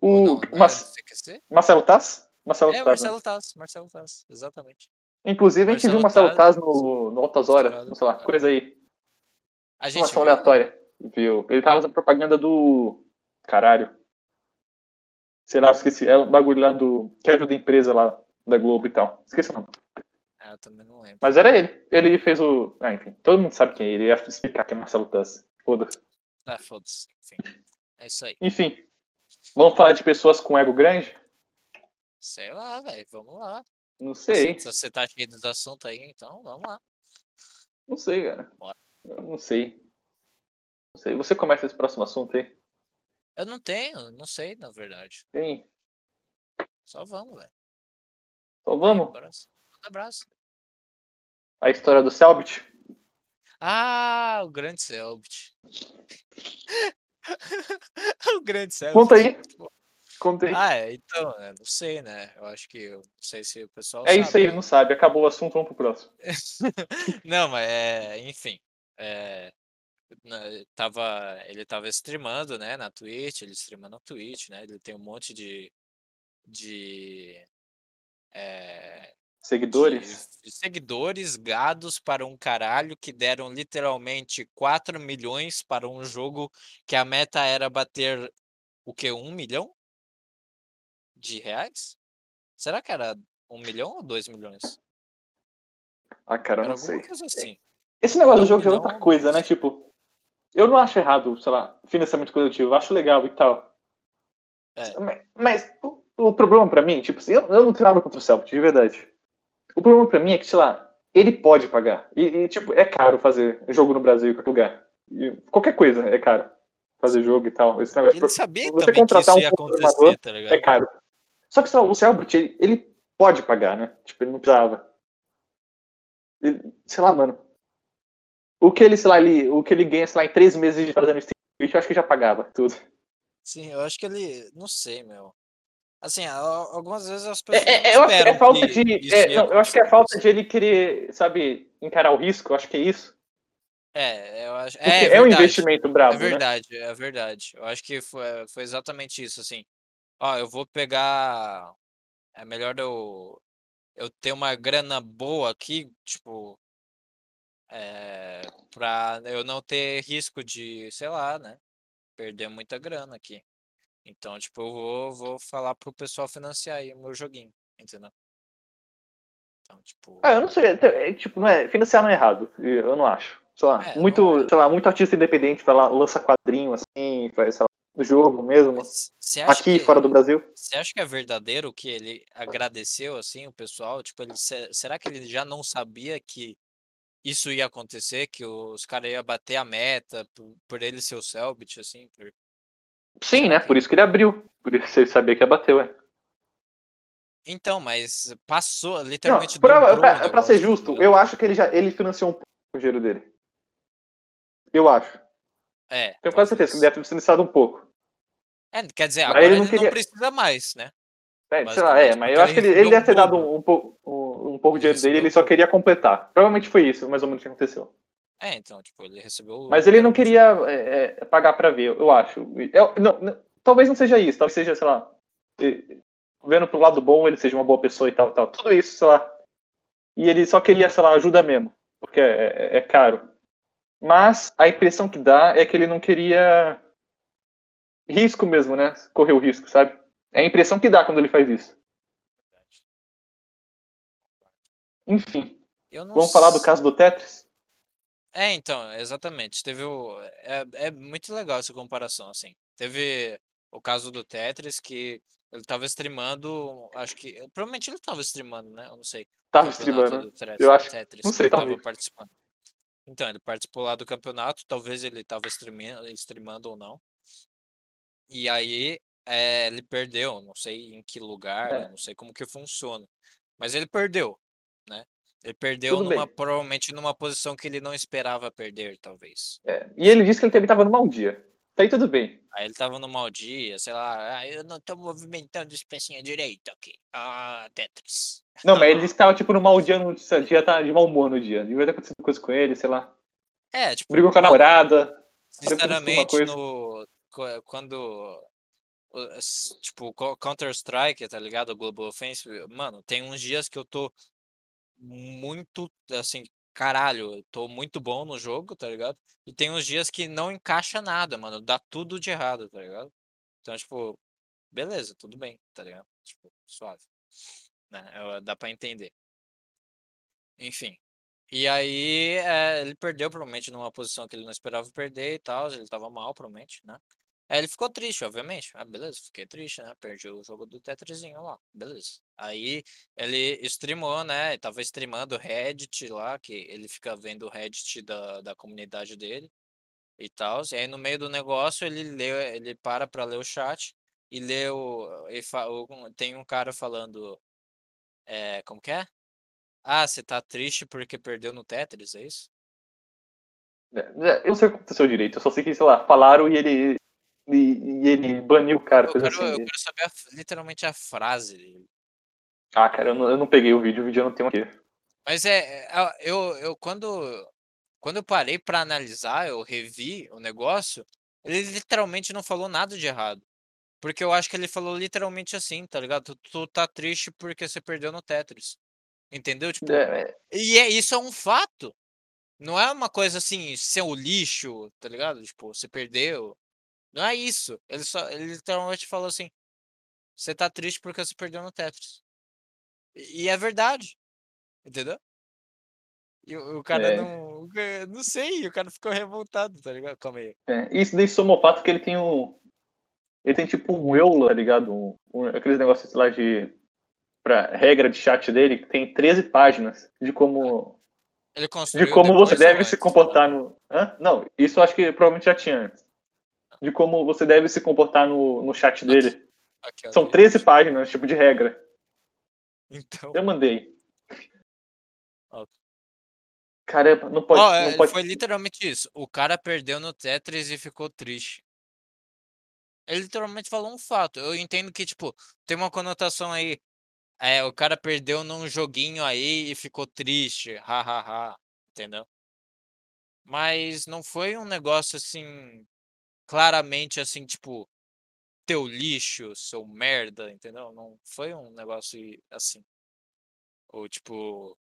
O não, do CQC? Marcelo Tass? Marcelo É, Tass, né? Marcelo Tass, Marcelo Tass, exatamente. Inclusive, a gente viu o Marcelo Marcelo Taz no, no Altas Horas, Estourado. sei lá, coisa aí. A gente Informação viu. aleatória. Viu? Ele tava fazendo propaganda do. Caralho. Sei lá, esqueci. É um bagulho lá do. Que ajuda a empresa lá da Globo e tal. Esqueci o nome. Ah, eu também não lembro. Mas era ele. Ele fez o. Ah, enfim. Todo mundo sabe quem é ele. Ele ia explicar quem é Marcelo Taz. Foda-se. Ah, foda-se. Enfim. É isso aí. Enfim. Vamos falar de pessoas com ego grande? Sei lá, velho. Vamos lá. Não sei. Se você tá cheio dos assuntos aí, então vamos lá. Não sei, cara. Bora. Eu não sei. Não sei. Você começa esse próximo assunto aí? Eu não tenho, não sei, na verdade. Tem. Só vamos, velho. Então vamos. Abraço. Um abraço. A história do Selbit. Ah, o grande Selbit. o grande Selbit. Conta aí. Conta aí. Ah, é, então, é, não sei, né? Eu acho que, eu não sei se o pessoal é isso aí, sabe. ele não sabe. Acabou o assunto, vamos pro próximo. Não, mas é, enfim, é, na- tava, ele tava streamando, né, na Twitch, ele streama na Twitch, né, ele tem um monte de, de, é, Seguidores. de seguidores, gados para um caralho, que deram literalmente 4 milhões para um jogo que a meta era bater, o que, 1 milhão de reais? Será que era 1 milhão ou 2 milhões? Ah, cara, eu não sei. coisa assim. Esse negócio do jogo é outra coisa, né? Tipo, eu não acho errado, sei lá, financiamento coletivo. Eu acho legal e tal. É. Mas, mas o, o problema pra mim, tipo eu, eu não tenho nada contra o Celtic, de verdade. O problema pra mim é que, sei lá, ele pode pagar. E, e, tipo, é caro fazer jogo no Brasil em qualquer lugar. E qualquer coisa é caro. Fazer jogo e tal. Esse negócio, Ele sabia você também que contratar isso um ia acontecer, tá ligado? é caro. Só que, sei lá, o Selbit, ele, ele pode pagar, né? Tipo, ele não precisava. Ele- sei lá, mano. O que ele, sei lá, ele, o que ele ganha, sei lá, em três meses de fazendo stream, eu acho que já pagava tudo. Sim, eu acho que ele. Não sei, meu. Assim, algumas vezes as pessoas. É, é, eu acho que é falta de. isso é, não, eu acho que é falta de ele querer, sabe, encarar o risco, eu acho que é isso. É, eu acho. Porque É, é, um investimento brabo, É né? verdade, é verdade. Eu acho que foi, foi exatamente isso, assim. Ó, eu vou pegar. É melhor eu, eu ter uma grana boa aqui, tipo. É, pra eu não ter risco de, sei lá, né? Perder muita grana aqui. Então, tipo, eu vou, vou falar pro pessoal financiar aí o meu joguinho, entendeu? Então, tipo. Ah, eu não sei, é, tipo, não é, financiar não é errado, eu não acho. Sei lá, É, não muito, é. sei lá, muito artista independente vai lá, lança quadrinho assim, faz, sei no jogo mesmo, aqui que, fora do Brasil. Você acha que é verdadeiro que ele agradeceu assim o pessoal? Tipo, ele, se- será que ele já não sabia que isso ia acontecer, que os caras iam bater a meta por, por ele ser o Selbit, assim? por- Sim, né? que- Por isso que ele abriu. Por isso ele sabia que ia bater, ué. Então, mas passou, Não, literalmente pra, dobrou o pra- pra ser justo, eu acho que ele já ele financiou um pouco o dinheiro dele. Eu acho. É, Tenho quase certeza que ele deve ter financiado um pouco. É, quer dizer, agora ele ele não não, queria- precisa mais, né? É, sei lá, é, mas eu acho que ele, ele ele deve ter dado um, um pouco um, um pouco de Ele dinheiro dele, ele só queria completar. Provavelmente foi isso, mais ou menos o que aconteceu. É, então, tipo, ele recebeu. Mas ele não literalmente- queria é, é, pagar pra ver, eu acho. Eu- não, não, talvez não seja isso, talvez seja, sei lá, vendo pro lado bom, ele seja uma boa pessoa e tal, tal. Tudo isso, sei lá. E ele só queria, sei lá, ajuda mesmo, porque é, é- é caro. Mas a impressão que dá é que ele não queria risco mesmo, né? Correr o risco, sabe? É a impressão que dá quando ele faz isso. Enfim, vamos falar do caso do Tetris? É, então, exatamente. Teve o. É, é muito legal essa comparação, assim. Teve o caso do Tetris, que ele tava streamando. Acho que. Provavelmente ele tava streamando, né? Eu não sei. Tava streamando. do Tetris, Eu acho- Tetris, não sei, tava talvez. participando. Então, ele participou lá do campeonato, talvez ele tava streamando, streamando ou não. E aí, é, ele perdeu, não sei em que lugar, É. não sei como que funciona. Mas ele perdeu, né? Ele perdeu numa, provavelmente numa posição que ele não esperava perder, talvez. É, E ele disse que ele também tava no mau dia. Tá aí tudo bem. Aí ele tava no mau dia, sei lá, ah, eu não tô movimentando os pecinha direito aqui. Ah, Tetris. Não, mas ele disse que tava tipo no mau dia, no dia tá de mau humor no dia. Devia ter acontecido coisa com ele, sei lá. É, tipo, Brigou com a namorada. Sinceramente, no, quando. Tipo, co- Counter-Strike, tá ligado? Global Offensive, mano, tem uns dias que eu tô muito, assim, caralho, tô muito bom no jogo, tá ligado? E tem uns dias que não encaixa nada, mano, dá tudo de errado, tá ligado? Então, tipo, beleza, tudo bem, tá ligado? Tipo, suave. Né? eu- Dá pra entender. Enfim. E aí, é, ele perdeu, provavelmente, numa posição que ele não esperava perder e tal. Ele tava mal, provavelmente, né? Aí ele ficou triste, obviamente. Ah, beleza, fiquei triste, né? Perdi o jogo do Tetrisinho lá, beleza. Aí ele streamou, né? Ele tava streamando o Reddit lá, que ele fica vendo o Reddit da, da comunidade dele e tal. E aí no meio do negócio ele lê, ele para pra ler o chat e lê o. E fa, tem um cara falando. É, como que é? Ah, você tá triste porque perdeu no Tetris, é isso? É, é, eu não sei o que aconteceu direito, eu só sei que, sei lá, falaram e ele. E, e ele baniu o cara, Eu quero, assim. eu quero saber a- literalmente a frase dele. Ah, cara, eu não, eu não peguei o vídeo, o vídeo eu não tenho aqui. Mas é, é, eu, eu quando, quando eu parei pra analisar, eu revi o negócio, ele literalmente não falou nada de errado. Porque eu acho que ele falou literalmente assim, tá ligado? Tu, tu tá triste porque você perdeu no Tetris. Entendeu? Tipo, É, é, e é, isso é um fato. Não é uma coisa assim, seu lixo, tá ligado? Tipo, você perdeu. Não é isso. Ele só, ele literalmente falou assim: você tá triste porque você perdeu no Tetris. E, e é verdade. Entendeu? E o, o cara É. não. Não sei, o cara ficou revoltado, tá ligado? Calma aí. é. Isso daí fato que ele tem um. Ele tem tipo um Euler, tá ligado? Um, um, aqueles negócios lá de. Pra regra de chat dele, que tem 13 páginas de como. Ele construiu. De como você deve se comportar no. Hã? Não, isso eu acho que provavelmente já tinha antes. De como você deve se comportar no, no chat dele. Aqui, São aqui. 13 páginas, tipo, de regra. Então. Eu mandei. Ó. Caramba, não pode. É, não pode... Foi literalmente isso. O cara perdeu no Tetris e ficou triste. Ele literalmente falou um fato. Eu entendo que, tipo, tem uma conotação aí. É, o cara perdeu num joguinho aí e ficou triste. Ha, ha, ha. Entendeu? Mas não foi um negócio assim. Claramente assim, tipo. Teu lixo, seu merda, entendeu? Não foi um negócio assim. Ou tipo.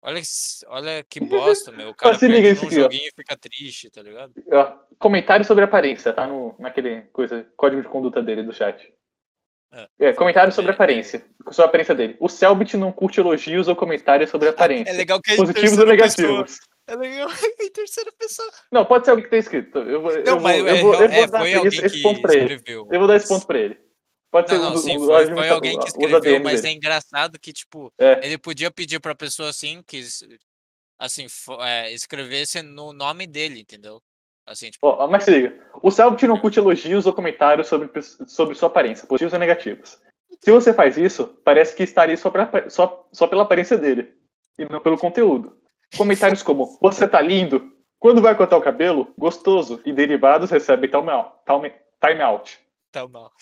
Olha, olha que bosta, meu. O cara se liga ó. joguinho e fica triste, tá ligado? Ó, comentário sobre aparência, tá no, naquele coisa, código de conduta dele do chat. É. É, comentário sobre É, aparência. Sobre a aparência dele. O Selbit não curte elogios ou comentários sobre aparência. É legal que é Positivos ou terceira pessoa. negativos. É legal em terceira pessoa. Não, pode ser alguém que tá escrito. Eu vou, Não, eu vou, mas eu é, vou, eu é, vou dar esse, ponto pra ele. Eu vou dar esse ponto pra ele. Pode ser Não, um não, sim, um dos foi, foi administra- alguém que escreveu, mas é dele. engraçado que, tipo, É. ele podia pedir pra pessoa assim que assim, é, escrevesse no nome dele, entendeu? Assim, tipo, Ó, mas se liga. O Selbit não curte elogios ou comentários sobre, sobre sua aparência, positivos ou negativos. Se você faz isso, parece que estaria só, pra- só, só pela aparência dele, e não pelo conteúdo. Comentários como, você tá lindo, quando vai cortar o cabelo, gostoso, e derivados recebem time out. Time, time out. tá mal.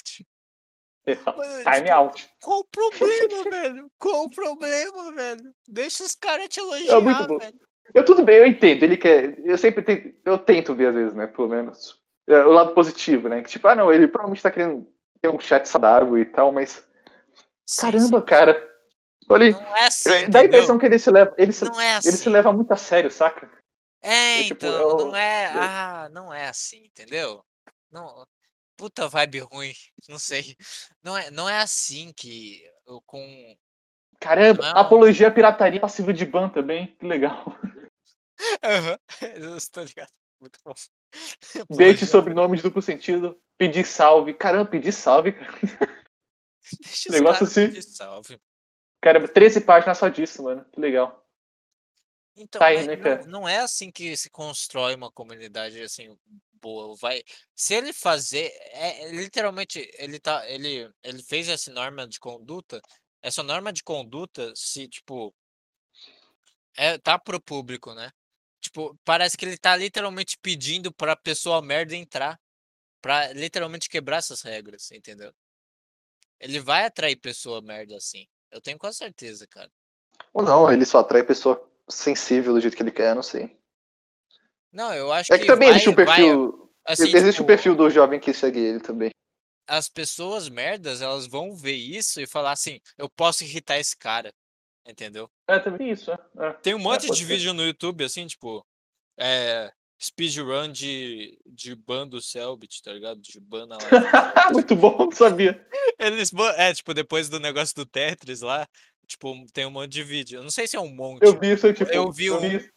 Ele fala, Mas, Time tipo, out. Qual o problema, velho? Qual o problema, velho? Deixa os caras te É muito elogiar, bom. velho. Eu tudo bem, eu entendo. Ele quer. Eu sempre tento. Eu tento ver, às vezes, né? Pelo menos. é, o lado positivo, né? Que tipo, ah, não, ele provavelmente tá querendo ter um chat saudável e tal, mas. Sim, Caramba, sim. cara. Olha, Não é assim, dá a entendeu? impressão que ele se leva. Ele se, Não é assim. ele se leva muito a sério, saca? É, É, tipo, então, é o- não é. é- Ah, não é assim, entendeu? Não, puta vibe ruim, não sei. Não é, não é assim que eu com. Caramba, Não. apologia à pirataria passiva de ban também. Que legal. Eu estou ligado. Muito bom. Bait Poxa, sobrenome de duplo sentido. Pedir salve. Caramba, pedir salve. cara. deixa negócio assim. pedir salve. Caramba, 13 páginas só disso, mano. Que legal. Então, Tá aí, né, não, cara? não é assim que se constrói uma comunidade assim boa. Vai, se ele fazer, é, é literalmente ele tá, ele, ele fez essa norma de conduta. Essa norma de conduta, se tipo, é tá pro público, né? Tipo, parece que ele tá literalmente pedindo pra pessoa merda entrar, pra literalmente quebrar essas regras, entendeu? Ele vai atrair pessoa merda assim. Eu tenho quase certeza, cara. Ou não, ele só atrai pessoa sensível do jeito que ele quer, não sei. Não, eu acho É que também vai, existe um vai, perfil. assim, existe tipo, o perfil do jovem que segue ele também. as pessoas merdas, elas vão ver isso e falar assim, eu posso irritar esse cara. Entendeu? É, também isso, é. é. Tem um monte pode de vídeo no YouTube, assim, tipo, é, speedrun de, de ban do Selbit, tá ligado? De ban na. Muito bom, não sabia. Eles, é, tipo, depois do negócio do Tetris lá, tipo, tem um monte de vídeo. Eu não sei se é um monte. Eu vi isso, tipo. Eu vi um- vi-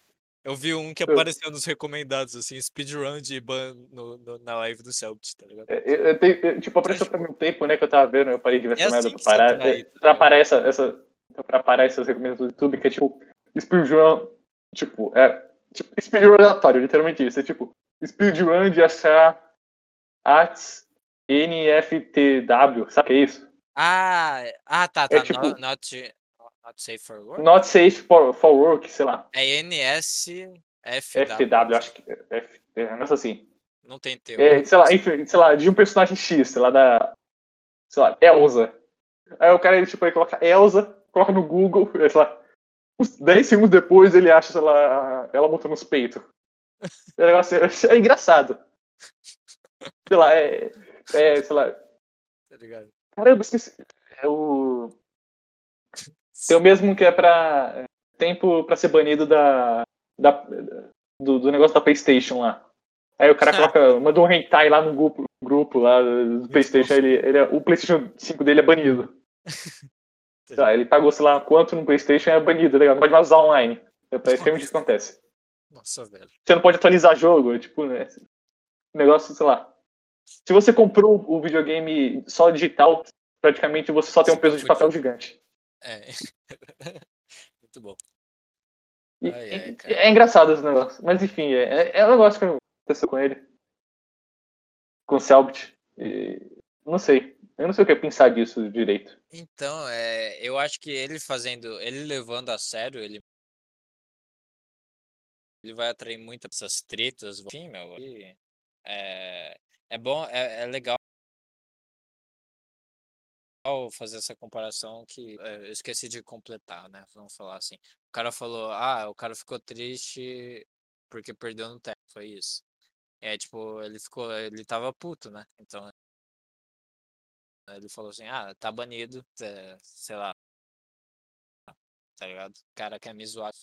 Eu vi um que Eu- apareceu nos recomendados, assim, speedrun de ban no, no- na live do Selbit, tá ligado? é, eu- eu tenho- eu- tipo, apareceu pra mim um tempo, né, que eu tava vendo, eu parei de ver É essa merda assim pra parar. atrai, é, tá Pra parar essa, essa. Pra parar essas recomendações do YouTube, que é tipo, speedrun, tipo, é. Tipo, speedrun aleatório, literalmente isso. É tipo, speedrun de achar ATS NFTW, sabe o que é isso? Ah, é- ah, tá, tá. tipo- not, not, not safe for work? Not safe for, for work, sei lá. É NSFW. FTW, acho que. é, F, é, não sei assim. Não tem teu. É, sei lá, enfim, sei lá, de um personagem X, sei lá, da. Sei lá, Elsa. Aí o cara, ele, tipo, ele coloca Elsa, coloca no Google, sei lá. Uns 10 segundos depois ele acha, sei lá, ela montando os peitos. Negócio é, é engraçado. Sei lá, é. É, sei lá. Tá ligado? Caramba, esqueci. É o. Tem o mesmo que é pra. Tempo pra ser banido da. da do, do negócio da PlayStation lá. Aí o cara coloca. manda um hentai lá no grupo, grupo lá do PlayStation. Ele, ele é- o PlayStation 5 dele é banido. Tá, ele pagou, sei lá, quanto no PlayStation é banido, legal. Não pode mais usar online. É praticamente isso que acontece. Nossa, velho. Você não pode atualizar jogo, é tipo, né? Negócio, sei lá. Se você comprou o videogame só digital, praticamente você só tem um peso de papel gigante. É. Muito bom. E- Ai, cara. é engraçado esse negócio. Mas enfim, é, é um negócio que aconteceu com ele. Com o Selbit. E, não sei. Eu não sei o que pensar disso direito. Então, é, eu acho que ele fazendo, ele levando a sério, ele ele vai atrair muitas essas tretas, enfim, meu. e é, é bom, é, é legal fazer essa comparação que é, eu esqueci de completar, né? Vamos falar assim. O cara falou, ah, o cara ficou triste porque perdeu no tempo, foi isso. É, tipo, ele ficou, ele tava puto, né? Então, ele falou assim, ah, tá banido, é, sei lá, tá ligado? O cara quer me zoar,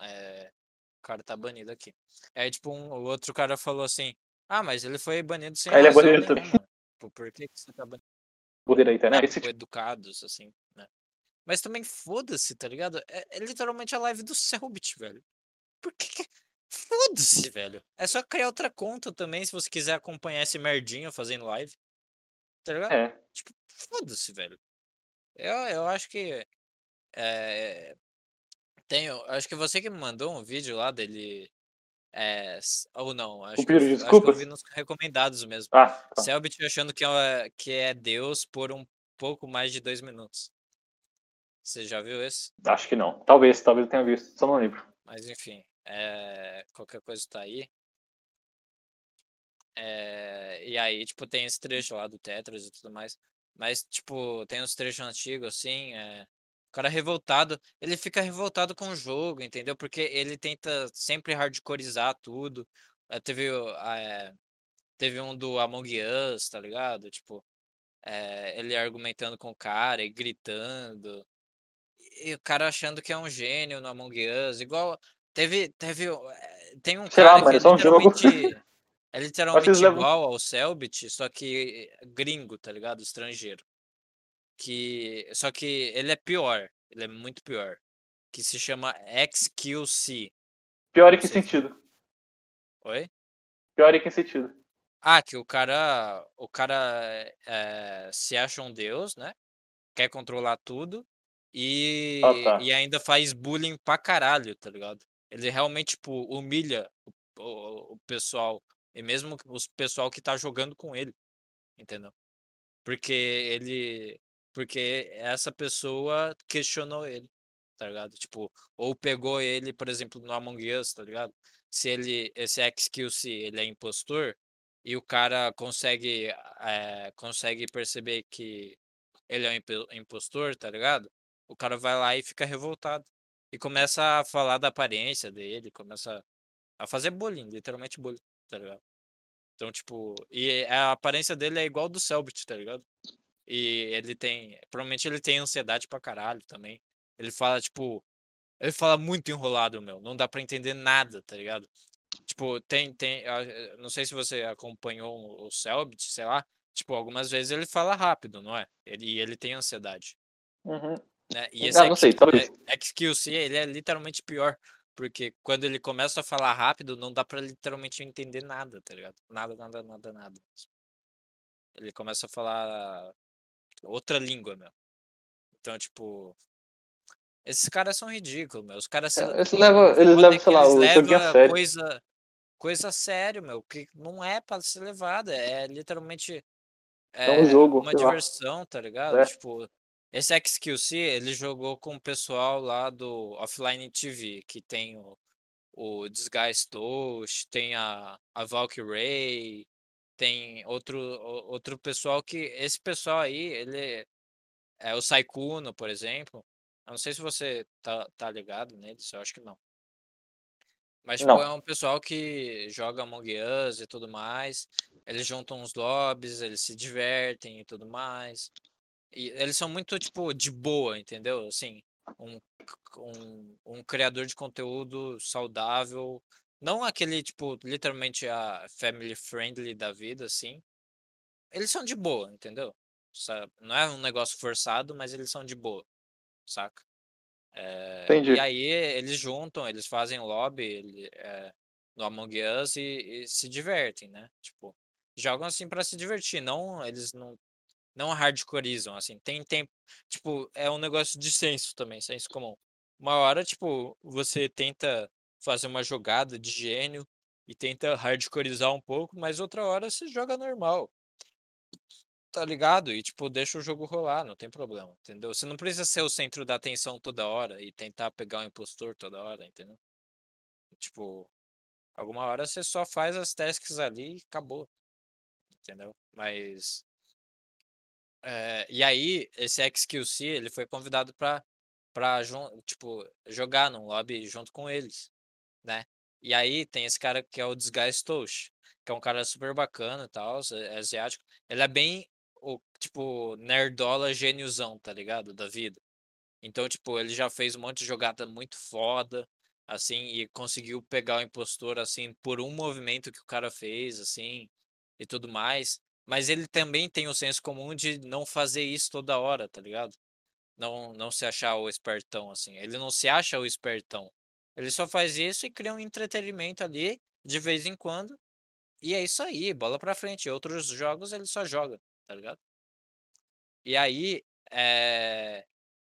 é, o cara tá banido aqui. Aí, tipo, um, o outro cara falou assim, ah, mas ele foi banido sem Ah, ele é banido nenhuma. Tipo, por que que você tá banido? Poder da internet. Tipo, educados, assim, né? Mas também foda-se, tá ligado? É, é literalmente a live do Selbit, velho. Por que que... Foda-se, velho. É só criar outra conta também, se você quiser acompanhar esse merdinho fazendo live. Tá ligado? É. Tipo, foda-se, velho. Eu, eu acho que. É, eu acho que você que me mandou um vídeo lá dele. É, ou não, acho O que, eu, pedido de acho que eu vi nos recomendados mesmo. Ah, tá. Selbit achando que é, que é Deus por um pouco mais de dois minutos. Você já viu esse? Acho que não. Talvez, talvez eu tenha visto. Só não lembro. Mas enfim, é, qualquer coisa tá aí. É, e aí, tipo, tem esse trecho lá do Tetris e tudo mais. Mas, tipo, tem uns trechos antigos, assim. é, o cara revoltado, ele fica revoltado com o jogo, entendeu? Porque ele tenta sempre hardcoreizar tudo. É, teve, o- é, teve um do Among Us, tá ligado? Tipo, é, ele argumentando com o cara e gritando. E o cara achando que é um gênio no Among Us. Igual. Teve. teve é, tem um Sei cara mano, é é só um jogo. É literalmente eles levam- igual ao Selbit, só que gringo, tá ligado? Estrangeiro. Que. Só que ele é pior. Ele é muito pior. Que se chama XQC. Pior em que sentido? Oi? Pior em que sentido? Ah, que o cara. O cara é, se acha um deus, né? Quer controlar tudo. E, Ah, tá. e ainda faz bullying pra caralho, tá ligado? Ele realmente, tipo, humilha o, o, o pessoal. E mesmo o pessoal que tá jogando com ele. Entendeu? Porque ele. Porque essa pessoa questionou ele, tá ligado? Tipo, ou pegou ele, por exemplo, no Among Us, tá ligado? Se ele, esse XQC, ele é impostor, e o cara consegue, eh, consegue perceber que ele é um impo- impostor, tá ligado? O cara vai lá e fica revoltado. E começa a falar da aparência dele, começa a fazer bullying, literalmente bullying, tá ligado? Então, tipo, e a aparência dele é igual do Selbit, tá ligado? E ele tem, provavelmente ele tem ansiedade pra caralho também. Ele fala, tipo, ele fala muito enrolado, meu. Não dá pra entender nada, tá ligado? Tipo, tem, tem, eh, não sei se você acompanhou o Selbit, sei lá. Tipo, algumas vezes ele fala rápido, não é? Ele, ele tem ansiedade. Uhum. Né? E esse Ah, não sei, talvez. é- XQC, ele é literalmente pior. Porque quando ele começa a falar rápido, não dá pra literalmente entender nada, tá ligado? Nada, nada, nada, nada. Ele começa a falar outra língua, meu. Então, tipo. Esses caras são ridículos, meu. Os caras se. Eles levam, o eles foda levam, é que sei lá, o joguinho a levam sério. coisa, coisa a sério, meu. Que não é pra ser levada. É literalmente. É um jogo, uma sei lá. diversão, tá ligado? É. Tipo, esse XQC, ele jogou com o pessoal lá do Offline TV, que tem o, o Disguise Toast, tem a, a Valkyrie, tem outro, outro pessoal que. Esse pessoal aí, ele. É o Saikuno, por exemplo. Eu não sei se você tá, tá ligado neles, eu acho que não. Mas, tipo, é um pessoal que joga Among Us e tudo mais. Eles juntam uns lobbies, eles se divertem e tudo mais. E eles são muito, tipo, de boa, entendeu? Assim, um, um, um criador de conteúdo saudável. Não aquele, tipo, literalmente a family friendly da vida, assim. Eles são de boa, entendeu? Sabe? Não é um negócio forçado, mas eles são de boa, saca? É, Entendi. e aí eles juntam, eles fazem lobby ele- é, no Among Us e, e se divertem, né? Tipo, jogam assim pra se divertir, não eles não não hardcoreizam assim. Tem tempo, tipo, é um negócio de senso também, senso comum. Uma hora, tipo, você tenta fazer uma jogada de gênio e tenta hardcoreizar um pouco, mas outra hora você joga normal. Tá ligado? E, tipo, deixa o jogo rolar, não tem problema, entendeu? Você não precisa ser o centro da atenção toda hora e tentar pegar o impostor toda hora, entendeu? Tipo, alguma hora você só faz as tasks ali e acabou, entendeu? Mas. É, e aí, esse XQC, ele foi convidado pra, pra tipo, jogar num lobby junto com eles, né? E aí tem esse cara que é o Disguise Toast, que é um cara super bacana e tal, é asiático. Ele é bem o, tipo, nerdola gêniozão, tá ligado? Da vida. Então, tipo, ele já fez um monte de jogada muito foda, assim, e conseguiu pegar o impostor, assim, por um movimento que o cara fez, assim, e tudo mais. Mas ele também tem o senso comum de não fazer isso toda hora, tá ligado? Não, não se achar o espertão, assim. Ele não se acha o espertão. Ele só faz isso e cria um entretenimento ali, de vez em quando. E é isso aí, bola pra frente. Outros jogos ele só joga, tá ligado? E aí, é...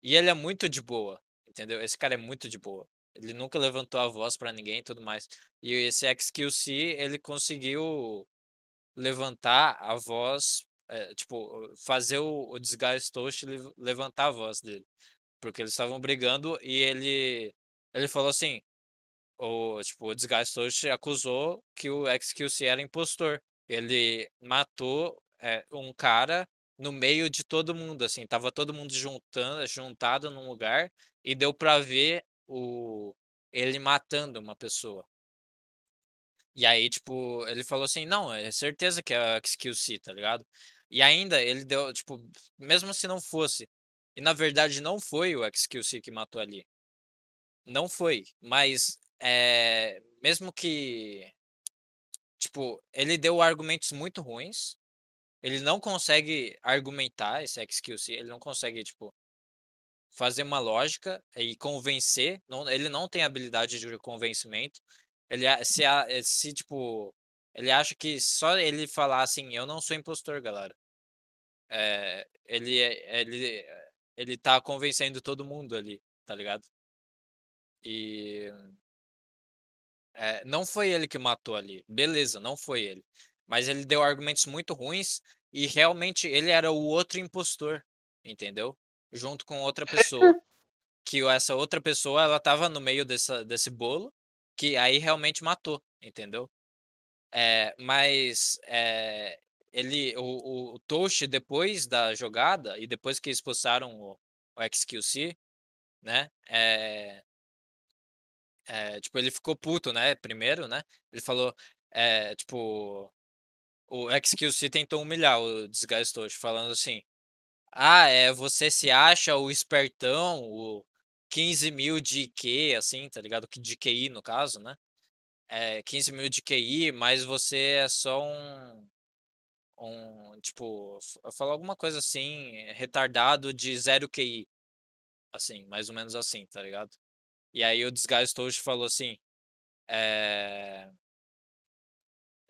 E ele é muito de boa, entendeu? Esse cara é muito de boa. Ele nunca levantou a voz pra ninguém e tudo mais. E esse XQC, ele conseguiu levantar a voz, é, tipo, fazer o, o Disguise Toast le- levantar a voz dele. Porque eles estavam brigando e ele, ele falou assim, o, tipo, o Disguise Toast acusou que o XQC era impostor. Ele matou é, um cara no meio de todo mundo, assim, tava todo mundo juntando, juntado num lugar e deu pra ver o ele matando uma pessoa. E aí, tipo, ele falou assim, não, é certeza que é XQC, tá ligado? E ainda ele deu, tipo, mesmo se não fosse, e na verdade não foi o XQC que matou ali. Não foi, mas é, mesmo que, tipo, ele deu argumentos muito ruins, ele não consegue argumentar esse XQC, ele não consegue, tipo, fazer uma lógica e convencer, não, ele não tem habilidade de convencimento. Ele se, eh, se tipo, ele acha que só ele falar assim, eu não sou impostor, galera. É, ele ele ele tá convencendo todo mundo ali, tá ligado? E é, não foi ele que matou ali. Beleza, não foi ele. Mas ele deu argumentos muito ruins e realmente ele era o outro impostor, entendeu? Junto com outra pessoa. Que essa outra pessoa, ela tava no meio dessa, desse bolo, que aí realmente matou, entendeu? É, mas é, ele, o, o Toast, depois da jogada e depois que expulsaram o, o XQC, né? É, é, tipo, ele ficou puto, né? Primeiro, né? Ele falou, é, tipo, o XQC tentou humilhar o Toast, falando assim: Ah, é, você se acha o espertão, o, 15 mil de IQ, assim, tá ligado? De QI, no caso, né? É, 15 mil de QI, mas você é só um, um tipo, falar alguma coisa assim, retardado de zero QI. Assim, mais ou menos assim, tá ligado? E aí o Disguise Toast falou assim, é...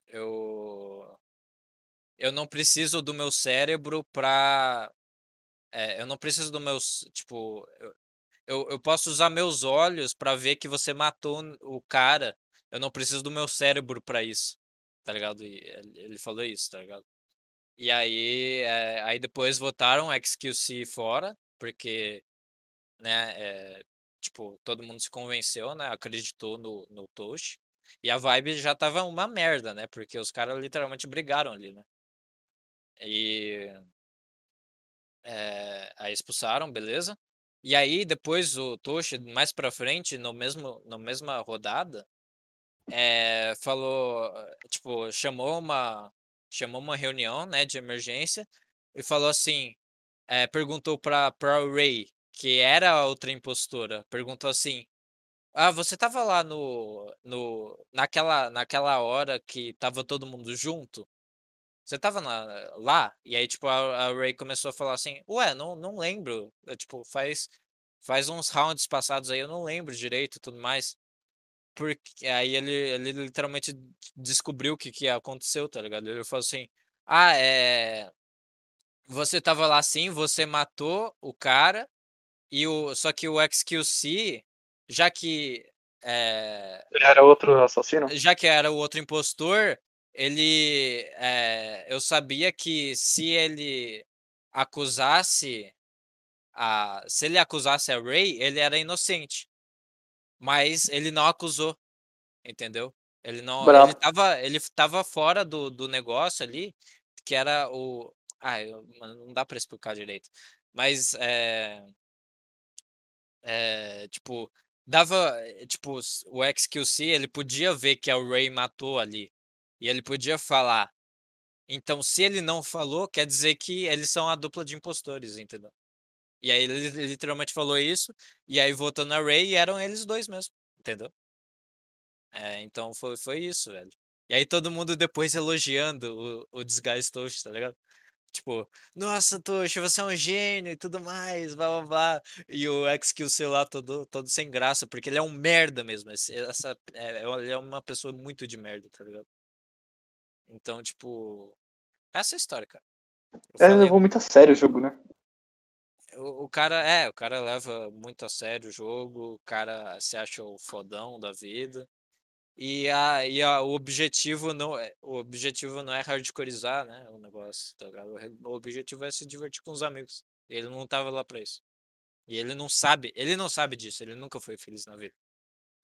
Eu... Eu não preciso do meu cérebro pra... É, eu não preciso do meu... Tipo, eu, eu, eu posso usar meus olhos para ver que você matou o cara. Eu não preciso do meu cérebro para isso. Tá ligado? E ele falou isso, tá ligado? E aí, é, aí depois votaram XQC fora, porque, né, é, tipo, todo mundo se convenceu, né, acreditou no, no Toast. E a vibe já tava uma merda, né, porque os caras literalmente brigaram ali, né. E... É, aí expulsaram, beleza. E aí, depois o Toshi, mais pra frente, no mesmo, na mesma rodada, é, falou, tipo, chamou uma, chamou uma reunião, né, de emergência e falou assim, é, perguntou pra, pra Ray, que era a outra impostora, perguntou assim, ah, você tava lá no, no, naquela, naquela hora que tava todo mundo junto? Você tava na, lá? E aí, tipo, a, a Ray começou a falar assim, ué, não, não lembro. Eu, tipo, faz, faz uns rounds passados aí, eu não lembro direito e tudo mais. Porque aí ele, ele literalmente descobriu o que, que aconteceu, tá ligado? Ele falou assim, ah, é... Você tava lá sim, você matou o cara, e o... só que o XQC, já que... É... Era outro assassino? Já que era o outro impostor, ele, é, eu sabia que se ele acusasse a, se ele acusasse a Ray, ele era inocente, mas ele não acusou, entendeu? Ele não, Bravo. ele tava, ele tava fora do, do negócio ali, que era o, ah, não dá para explicar direito, mas é, é, tipo, dava, tipo, o XQC, ele podia ver que a Ray matou ali, e ele podia falar. Então, se ele não falou, quer dizer que eles são a dupla de impostores, entendeu? E aí ele literalmente falou isso, e aí votou na Ray e eram eles dois mesmo, entendeu? É, então foi, foi isso, velho. E aí todo mundo depois elogiando o, o Disguise Toast, tá ligado? Tipo, nossa, Toshi, você é um gênio e tudo mais, blá blá blá. E o XQC lá todo, todo sem graça, porque ele é um merda mesmo. Essa, é, ele é uma pessoa muito de merda, tá ligado? Então, tipo. Essa é a história, cara. Eu é, falei, levou muito a sério o jogo, né? O, o, cara, é, o cara leva muito a sério o jogo, o cara se acha o fodão da vida. E, a, e a, o objetivo não é o objetivo não é hardcoreizar, né, o negócio, tá ligado? O objetivo é se divertir com os amigos. Ele não tava lá pra isso. E ele não sabe, ele não sabe disso, ele nunca foi feliz na vida.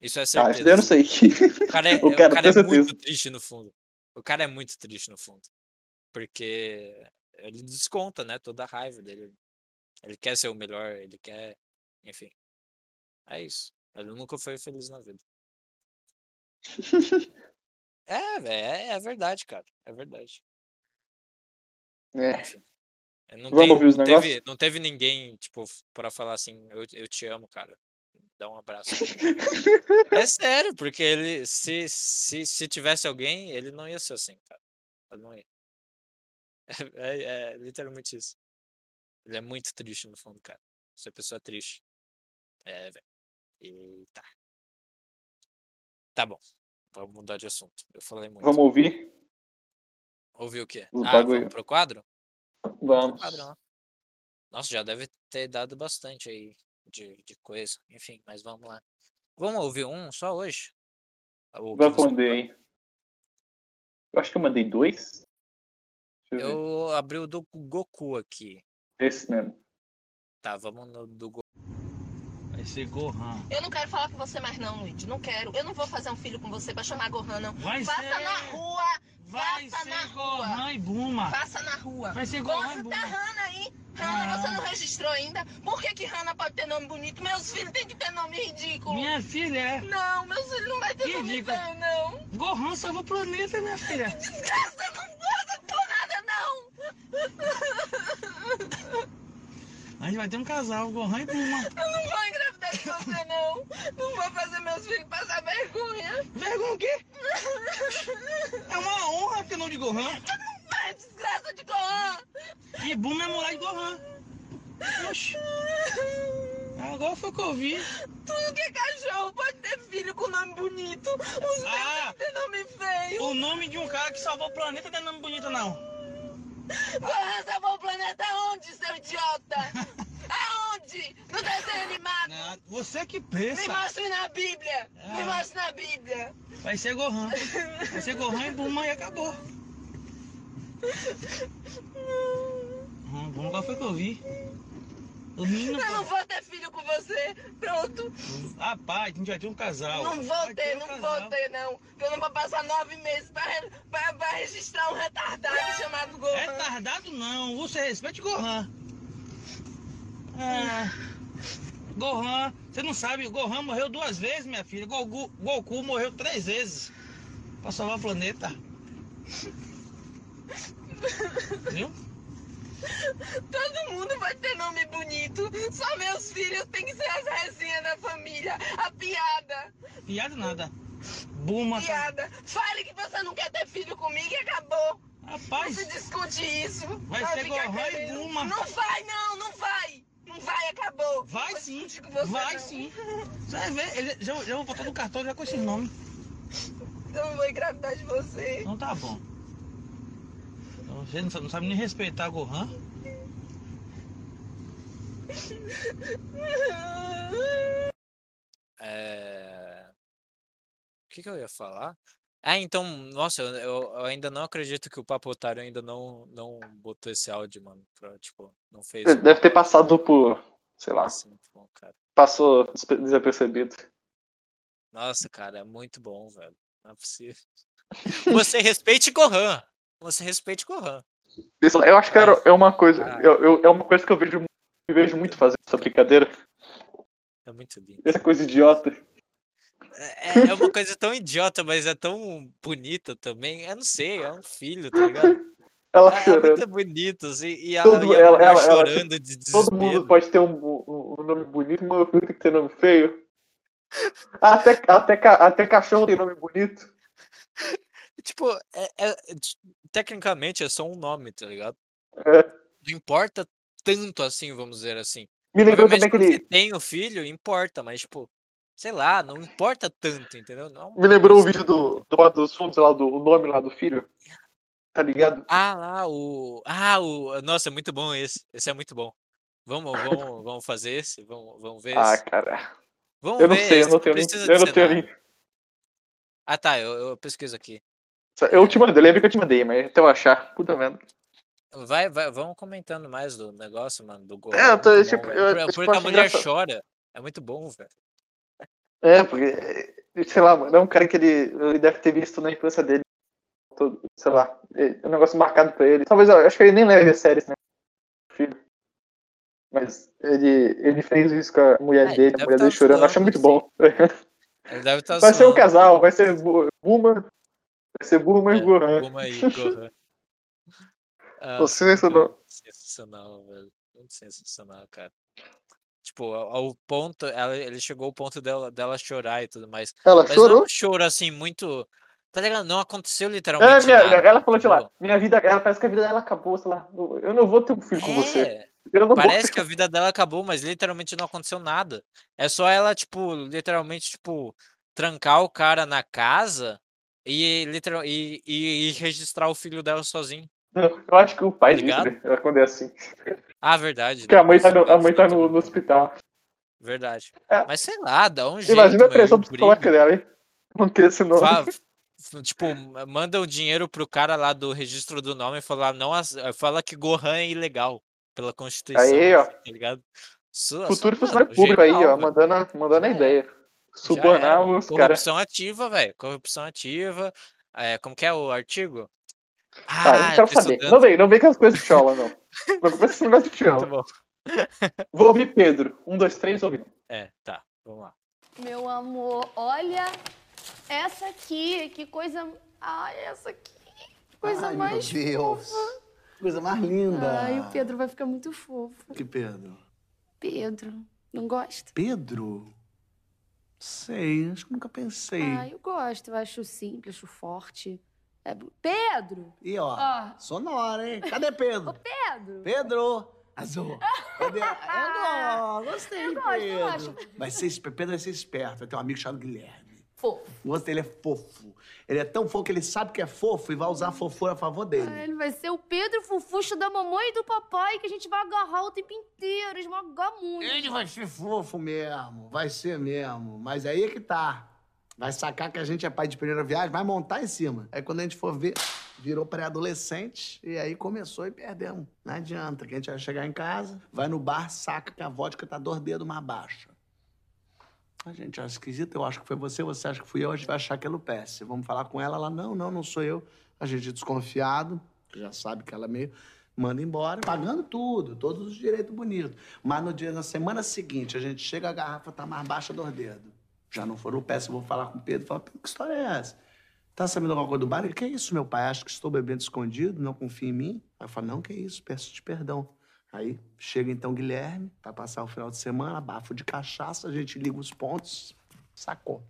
Isso é certeza. Ah, eu não sei. O cara é, o cara, o cara é muito triste no fundo. O cara é muito triste no fundo. Porque ele desconta, né, toda a raiva dele. Ele quer ser o melhor, ele quer. Enfim. É isso. Ele nunca foi feliz na vida. é, velho, é, é, verdade, cara. É verdade. É. Enfim. Não, Vamos tem, ouvir os não, teve, não teve ninguém, tipo, pra falar assim, eu, eu te amo, cara dar um abraço. é sério, porque ele, se, se, se tivesse alguém, ele não ia ser assim, cara. Ele não ia. É, é, é literalmente isso. Ele é muito triste no fundo, cara. Essa pessoa é triste. É, velho. E tá. Tá bom. Vamos mudar de assunto. Eu falei muito. Vamos ouvir? Ouvir o quê? O ah, bagulho. vamos pro quadro? Vamos. Pro quadro, Nossa, já deve ter dado bastante aí de, de coisa. Enfim, mas vamos lá. Vamos ouvir um só hoje? Vamos mandei aí. Eu acho que eu mandei dois. Eu, eu abri o do Goku aqui. Esse mesmo. Tá, vamos no do Goku. Vai ser Gohan. Eu não quero falar com você mais não, Luigi. Não quero. Eu não vou fazer um filho com você pra chamar Gohan, não. Vai Passa ser... na rua. Vai Passa ser Gohan rua. e Buma. Passa na rua. Vai ser Gohan Gohan e Buma. tá Hana aí. Hanna, você não registrou ainda? Por que que Hanna pode ter nome bonito? Meus filhos têm que ter nome ridículo. Minha filha é. Não, meus filhos não vai ter Que nome ridículo. feio, não. Gohan salva o planeta, minha filha. Desgraça, não gosta por nada, não. A gente vai ter um casal, Gohan e Buma. Eu não vou engravidar de você, não. Não vou fazer meus filhos passar vergonha. Vergonha o quê? É uma honra ter nome de Gohan. Vai, desgraça de Gohan. E Buma é morar de Gohan. Oxi, agora foi que eu vi. Tudo que é cachorro pode ter filho com nome bonito. Os meus Ah. têm nome feio. O nome de um cara que salvou o planeta não é nome bonito, não. Gohan salvou o planeta onde, seu idiota? Aonde? No desenho animado? Não, Você que Me pensa. mostre na Bíblia. Me Ah. mostre na Bíblia. Vai ser Gohan. Vai ser Gohan e Buma e acabou. Hum, Buma foi que eu vi. Eu não vou ter filho com você. Pronto. Rapaz, a gente já tinha um casal. Não vou Já ter, um não casal. vou ter, não. Que eu não vou passar nove meses pra, pra- pra registrar um retardado chamado Gohan. Retardado não, você respeite Gohan. Ah, Gohan, você não sabe, Gohan morreu duas vezes, minha filha. Goku, Goku morreu três vezes pra salvar o planeta. Viu? Todo mundo vai ter nome bonito. Só meus filhos têm que ser as resinhas da família. A piada. Piada nada. Buma, tá... Piada. Fale que você não quer ter filho comigo e acabou. Não Rapaz, se discute isso. Vai ser Gohan e. Bulma. Não vai, não, não vai. Não vai, acabou. vai sim, você, vai não. sim. Você vai ver, ele, já, já vou botar no cartão já com esse nome. Eu não vou engravidar de você. Então tá bom. Você não sabe, nem respeitar Gohan? É... O que, que eu ia falar? Ah, então, nossa, eu, eu- ainda não acredito que o Papo Otário ainda não, não botou esse áudio, mano. Pra, tipo, não fez. um Deve ter passado por, sei lá, assim, bom, cara. passou despe- desapercebido. Nossa, cara, é muito bom, velho. Não é possível. Você respeite Gohan. Você respeite Gohan. Eu acho que era, é uma coisa, Ah. eu, eu- é uma coisa que eu vejo, eu vejo muito fazer essa brincadeira, É muito lindo. essa coisa idiota. É, é uma coisa tão idiota, mas é tão bonita também. Eu não sei, é um filho, tá ligado? Ela É, é chorando. muito bonito, assim, e ela, Todo- e ela- ela- ela- chorando de Todo mundo desespero. pode ter um, um- um nome bonito, mas meu filho tem que ter nome feio. Até, até, até cachorro tem nome bonito. Tipo, é, é- tecnicamente é só um nome, tá ligado? É. Não importa tanto assim, vamos dizer assim. Me lembrou também você tem o filho, importa, mas, tipo, sei lá, não importa tanto, entendeu? Não é Me lembrou o vídeo do, do dos Fundos lá, do nome lá do filho. Tá ligado? Ah, lá, o. Ah, o. Nossa, é muito bom esse. Esse é muito bom. Vamos, vamos, vamos fazer esse? Vamos, vamos ver Ah, esse? cara. Vamos Eu não ver sei, eu esse, não tenho nem. Eu não tenho nem. Ah, tá, eu, eu pesquiso aqui. Eu te mandei, lembro que eu te mandei, mas até eu achar. Puta merda. Vai, vai, vamos comentando mais do negócio, mano, do gol. É, eu tô, tipo, bom, eu- eu, Por- tipo, Porque a acho mulher engraçado. chora. É muito bom, velho. É, porque, sei lá, mano, é um cara que ele, ele deve ter visto na infância dele, todo, sei lá, é um negócio marcado pra ele. Talvez, eu acho que ele nem leve a sério, né, filho. Mas ele, ele fez isso com a mulher ele dele, a mulher tá dele chorando, eu acho muito sim. bom. Ele deve estar Vai ser um casal, vai ser Buma, vai ser Buma e É, Gohan. Uma aí, Gohan. Ah, sensacional. muito Sensacional, velho. Muito sensacional, cara. Tipo, ao, ponto, ela, ele chegou ao ponto dela, dela chorar e tudo mais. Ela Mas não é chorou? um choro assim, muito. Tá ligado? Não aconteceu É, literalmente. minha- nada, ela falou, sei lá, entendeu? minha vida, ela parece que a vida dela acabou, sei lá, eu não vou ter um filho com você. É, não vou parece que a vida dela acabou, mas literalmente não aconteceu nada. É só ela, tipo, literalmente, tipo, trancar o cara na casa e, literal, e, e, e registrar o filho dela sozinho. Eu acho que o pai disso, Ligado? né, quando é assim. Ah, verdade. Porque a mãe tá no, a mãe tá no, no hospital. Verdade. É. Mas sei lá, dá um jeito. Imagina a pressão um psicológica dela, hein? Não ter esse nome. Fa- f- tipo, manda o dinheiro pro cara lá do registro do nome e fala, não, fala que Gohan é ilegal pela Constituição. Aí, ó. tá ligado? Su- Futuro funcionário público aí, ó, mandando, a- mandando a Já ideia. Era. Subornar os caras. Corrupção ativa, velho. Corrupção ativa. É, como que é o artigo? Ah, eu não quero saber. estudando. Não vem, não vem com as coisas de chola, não. Não começa esse negócio de Muito chola. bom. Vou ouvir Pedro. Um, dois, três, ouvi. É, tá. Vamos lá. Meu amor, olha essa aqui, que coisa. Ai, essa aqui. que Coisa Ai, mais meu Deus. fofa. Coisa mais linda. Ai, o Pedro vai ficar muito fofo. Que Pedro? Pedro. Não gosta? Pedro? Sei, acho que nunca pensei. Ah, eu gosto. Eu acho simples, acho forte. É... Pedro! E ó, Ó. sonora, hein? Cadê Pedro? Pedro! Pedro! Azul. Cadê? Eu não, gostei, Eu gosto, eu Pedro. acho. Vai ser, Pedro vai ser esperto, vai ter um amigo chamado Guilherme. Fofo. Gostei, ele é fofo. Ele é tão fofo que ele sabe que é fofo e vai usar a fofura a favor dele. Ah, Ele vai ser o Pedro Fufuxo da mamãe e do papai que a gente vai agarrar o tempo inteiro, esmagar muito. Ele vai ser fofo mesmo, vai ser mesmo. Mas aí é que tá. Vai sacar que a gente é pai de primeira viagem, vai montar em cima. Aí quando a gente for ver, virou pré-adolescente e aí começou e perdemos. Não adianta, que a gente vai chegar em casa, vai no bar, saca que a vodka tá dois dedos mais baixa. A gente acha esquisito, eu acho que foi você, você acha que fui eu, a gente vai achar que é Lupécia. Vamos falar com ela, ela, não, não, não sou eu. A gente desconfiado, já sabe que ela é meio manda embora, pagando tudo, todos os direitos bonitos. Mas no dia, na semana seguinte, a gente chega, a garrafa tá mais baixa dos dedos. Já não for Lupécia, eu vou falar com o Pedro, Pedro, que história é essa? Tá sabendo alguma coisa do bar? Ele, que isso, meu pai? Acho que estou bebendo escondido, não confia em mim? Aí eu falo, não, que isso, peço-te perdão. Aí chega então Guilherme, pra passar o final de semana, bafo de cachaça, a gente liga os pontos, sacou.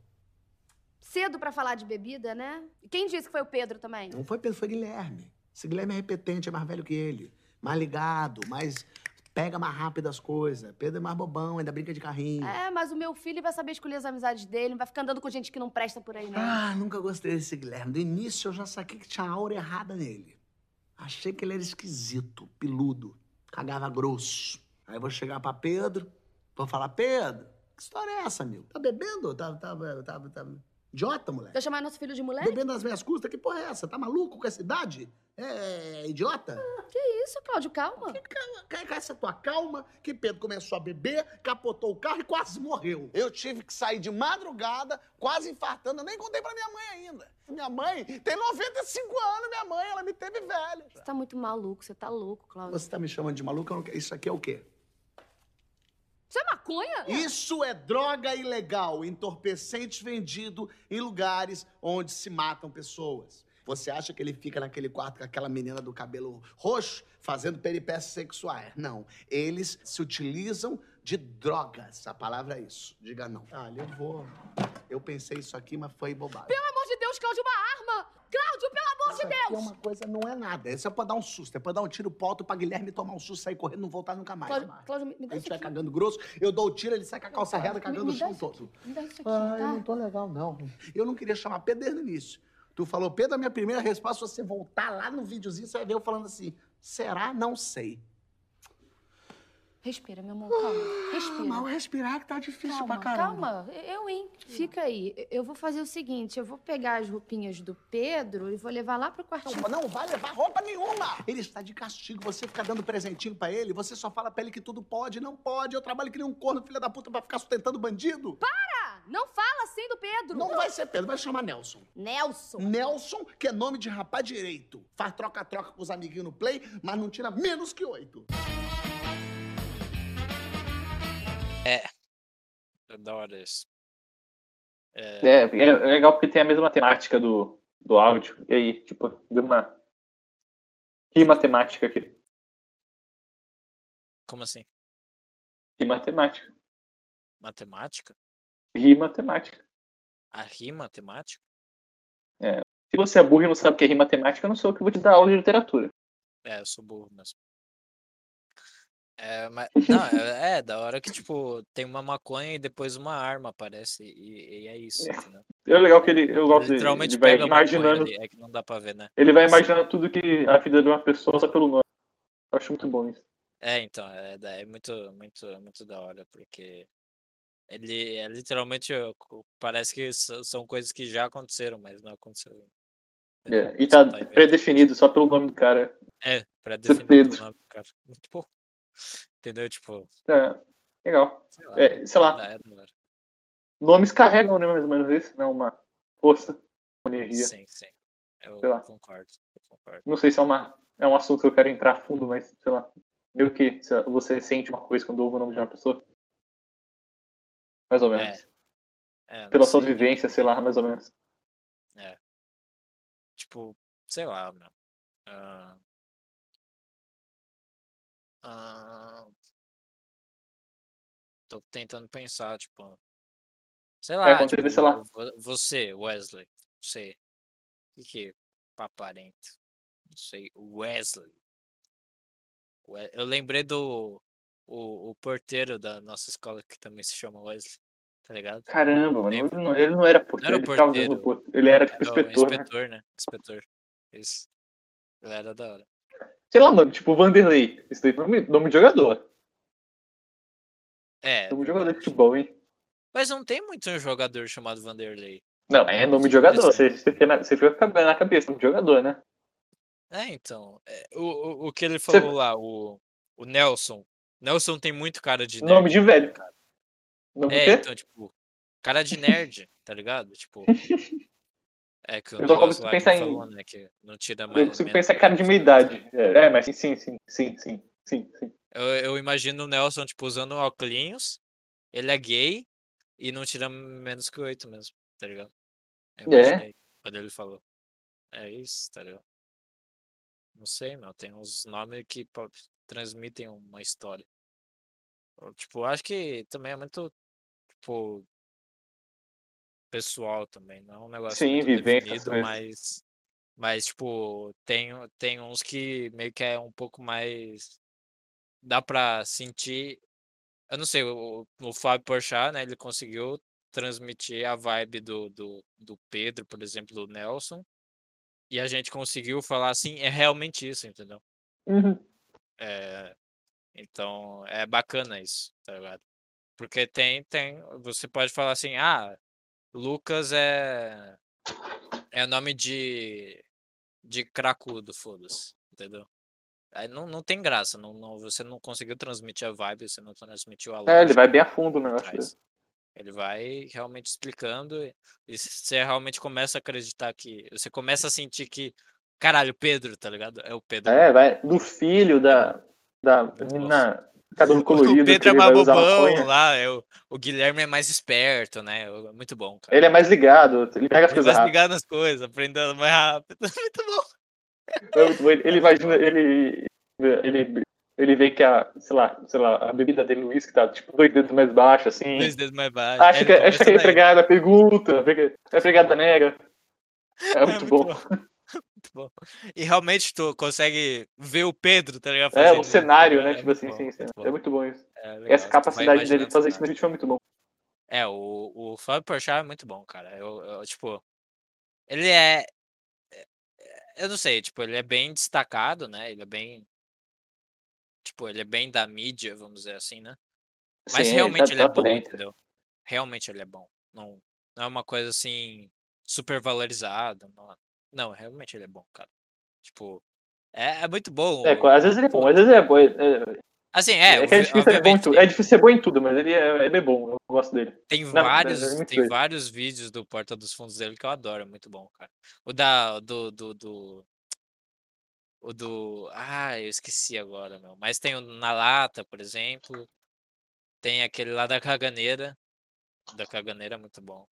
Cedo pra falar de bebida, né? E Quem disse que foi o Pedro também? Não foi Pedro, foi Guilherme. Esse Guilherme é repetente, é mais velho que ele. Mais ligado, mais. pega mais rápido as coisas. Pedro é mais bobão, ainda brinca de carrinho. É, mas o meu filho vai saber escolher as amizades dele, não vai ficar andando com gente que não presta por aí, não. Ah, nunca gostei desse Guilherme. Do início eu já saquei que tinha aura errada nele. Achei que ele era esquisito, peludo, cagava grosso. Aí eu vou chegar pra Pedro, vou falar, Pedro, que história é essa, meu? Tá bebendo? Tá, tá, tá, tá, idiota, moleque? Vai chamar nosso filho de moleque? Bebendo nas minhas custas? Que porra é essa? Tá maluco com essa idade? É, idiota? Que isso, Cláudio, calma. Cai com essa tua calma, que Pedro começou a beber, capotou o carro e quase morreu. Eu tive que sair de madrugada, quase infartando. Eu nem contei pra minha mãe ainda. Minha mãe tem 95 anos, minha mãe, ela me teve velho. Você tá muito maluco, você tá louco, Cláudio. Você tá me chamando de maluco? Isso aqui é o quê? Isso é maconha? Isso é droga ilegal, entorpecente vendido em lugares onde se matam pessoas. Você acha que ele fica naquele quarto com aquela menina do cabelo roxo fazendo peripécias sexuais? Não. Eles se utilizam de drogas. A palavra é isso. Diga não. Ah, eu vou. Eu pensei isso aqui, mas foi bobagem. Pelo Deus, Cláudio, uma arma! Cláudio, pelo amor Isso de aqui é Deus! uma coisa, não é nada. Isso é pra dar um susto. É pra dar um tiro pro alto pra Guilherme tomar um susto, sair correndo e não voltar nunca mais. Cláudio. Cláudio, me, me A dá gente isso vai aqui. cagando grosso, eu dou o tiro, ele sai com a calça reta, Me- cagando me o dá chão todo. aqui. Me dá isso aqui, Ah, eu tá? não tô legal, não. Eu não queria chamar Pedro desde o início. Tu falou, Pedro, a minha primeira resposta, se você voltar lá no videozinho, você vai ver eu falando assim, será? Não sei. Respira, meu amor, calma. Respira. Mal respirar que tá difícil Calma, pra caramba. calma. Eu, hein? Fica aí. Eu vou fazer o seguinte: eu vou pegar as roupinhas do Pedro e vou levar lá pro quartinho. Não, não vai levar roupa nenhuma. Ele está de castigo. Você fica dando presentinho pra ele, você só fala pra ele que tudo pode. Não pode. Eu trabalho que nem um corno, filha da puta, pra ficar sustentando bandido. Para! Não fala assim do Pedro! Não vai ser Pedro, vai chamar Nelson. Nelson! Nelson, que é nome de rapaz direito. Faz troca-troca com os amiguinhos no play, mas não tira menos que oito. É da hora isso. É, É, é legal porque tem a mesma temática do, do áudio. E aí, tipo, deu uma rima temática aqui. como assim? Rima temática. Matemática? Rima temática. A rima temática? Se você é burro e não sabe o que é rima temática, eu não sou eu que vou te dar aula de literatura. É, eu sou burro mesmo. É, mas, não, é, é da hora que, tipo, tem uma maconha e depois uma arma aparece, e, e é isso, É. entendeu? É legal que ele, eu gosto. Literalmente Ele vai imaginando, ali, é que não dá pra ver, né? ele vai imaginando tudo que a vida de uma pessoa só pelo nome. Eu acho muito bom isso. É, então, é, é muito, muito, muito da hora, porque ele é literalmente, parece que são coisas que já aconteceram, mas não aconteceram. É, e tá inventando. predefinido só pelo nome do cara. É, pra definir Pedro. o nome do cara. Muito bom. Entendeu? Tipo, É, legal. sei lá. É, sei lá, é nomes carregam, né, mais ou menos isso, não uma força, uma energia. Sim, sim. Eu Sei lá. concordo. Eu concordo. Não sei se é, uma, é um assunto que eu quero entrar a fundo, mas sei lá. Meio que se você sente uma coisa quando ouve o nome de uma pessoa. Mais ou menos. É, não Pela sua vivência, sei lá, mais ou menos. Tipo, sei lá, meu. Ah, ah, tô tentando pensar, tipo. Sei É, lá, você tipo, sei lá. vo- você, Wesley. Você. O que paparenta? Não sei, Wesley. We- Eu lembrei do. O, o porteiro da nossa escola que também se chama Wesley. Tá ligado? Caramba, mano. Ele não, ele não era porteiro, Não era ele porteiro. porteiro. Ele era tipo Era o inspetor, né? inspetor, né? Inspetor. Isso. Ele era da hora. Sei lá, mano, tipo Vanderlei. Isso daí é nome, de jogador. É, Nome de jogador de futebol, hein? mas não tem muito um jogador chamado Vanderlei. Não, é nome de jogador. Você, você, fica na, você fica na cabeça, nome de jogador, né? É, então. é, o, o, que ele falou lá, o, o Nelson. Nelson tem muito cara de nerd. Nome de velho. Nome É, de então, tipo, cara de nerd, tá ligado? Tipo. É que Eu negócio consigo pensar em- falou, né? Que não tira Eu mais. consigo menos pensar em cara de meia idade. É, é, mas sim, sim, sim, sim, sim, sim, sim. Eu, eu imagino o Nelson, tipo, usando óculos. Ele é gay e não tira menos que oito mesmo, tá ligado? Eu É? Quando ele falou. É isso, tá ligado? Não sei, meu. Tem uns nomes que transmitem uma história. Eu, Tipo, acho que também é muito, tipo, pessoal também. Não é um negócio Sim, vivência, mas, mas, tipo, tem, tem uns que meio que é um pouco mais. Dá pra sentir. Eu não sei, o, o Fábio Porchat, né? Ele conseguiu transmitir a vibe do, do, do Pedro, por exemplo, do Nelson. E a gente conseguiu falar assim, é realmente isso, entendeu? Uhum. É, então, é bacana isso, tá ligado? Porque tem, tem, você pode falar assim, ah, Lucas é é nome de de cracudo, foda-se, entendeu? Aí não, não tem graça, não, não, você não conseguiu transmitir a vibe, você não transmitiu a É, ele vai bem a fundo por negócio. Ele vai realmente explicando e e você realmente começa a acreditar que, você começa a sentir que, caralho, Pedro, tá ligado? É o Pedro. É, vai. Do filho da, da Muito menina cabelo colorido. o Pedro é mais bobão lá, é o, Guilherme é mais esperto, né? é Muito bom, cara. Ele é mais ligado, ele pega as Ele coisas rápido. ligar nas coisas, aprendendo mais rápido. Muito bom. É muito bom. Ele, ele imagina, ele, ele, ele vê que a, sei lá, sei lá, a bebida dele, o uísque, tá tipo dois dedos mais baixo, assim. Dois dedos mais baixos. Acha É, que, acha que a começa daí. empregada pergunta, a empregada nega. É muito bom. Muito bom. E realmente tu consegue ver o Pedro, tá ligado? É, fazendo o isso, cenário, é né? Tipo muito assim, bom, sim, sim. muito. É muito bom isso. É Essa capacidade dele de fazer o isso no vídeo é muito bom. É, o, o Fábio Porchat é muito bom, cara. Eu, eu, tipo, ele é, é- eu não sei, tipo, ele é bem destacado, né? Ele é bem, tipo, ele é bem da mídia, vamos dizer assim, né? Mas Sim, realmente tá- ele é tá bom, dentro. entendeu? Realmente ele é bom. Não, não é uma coisa assim super valorizada. Não, não, realmente ele é bom, cara. Tipo, é, é muito bom. É, às vezes ele é bom, às vezes ele é bom. É, Assim, é, é, é difícil ser bom em tudo. É difícil ser bom em tudo, mas ele é, ele é bom, eu gosto dele. Tem Não, vários, é tem vários vídeos do Porta dos Fundos dele que eu adoro, é muito bom, cara. O da, do, do, do, o do, ah, eu esqueci agora, meu. Mas tem o Na Lata, por exemplo. Tem aquele lá da Caganeira. Da Caganeira é muito bom.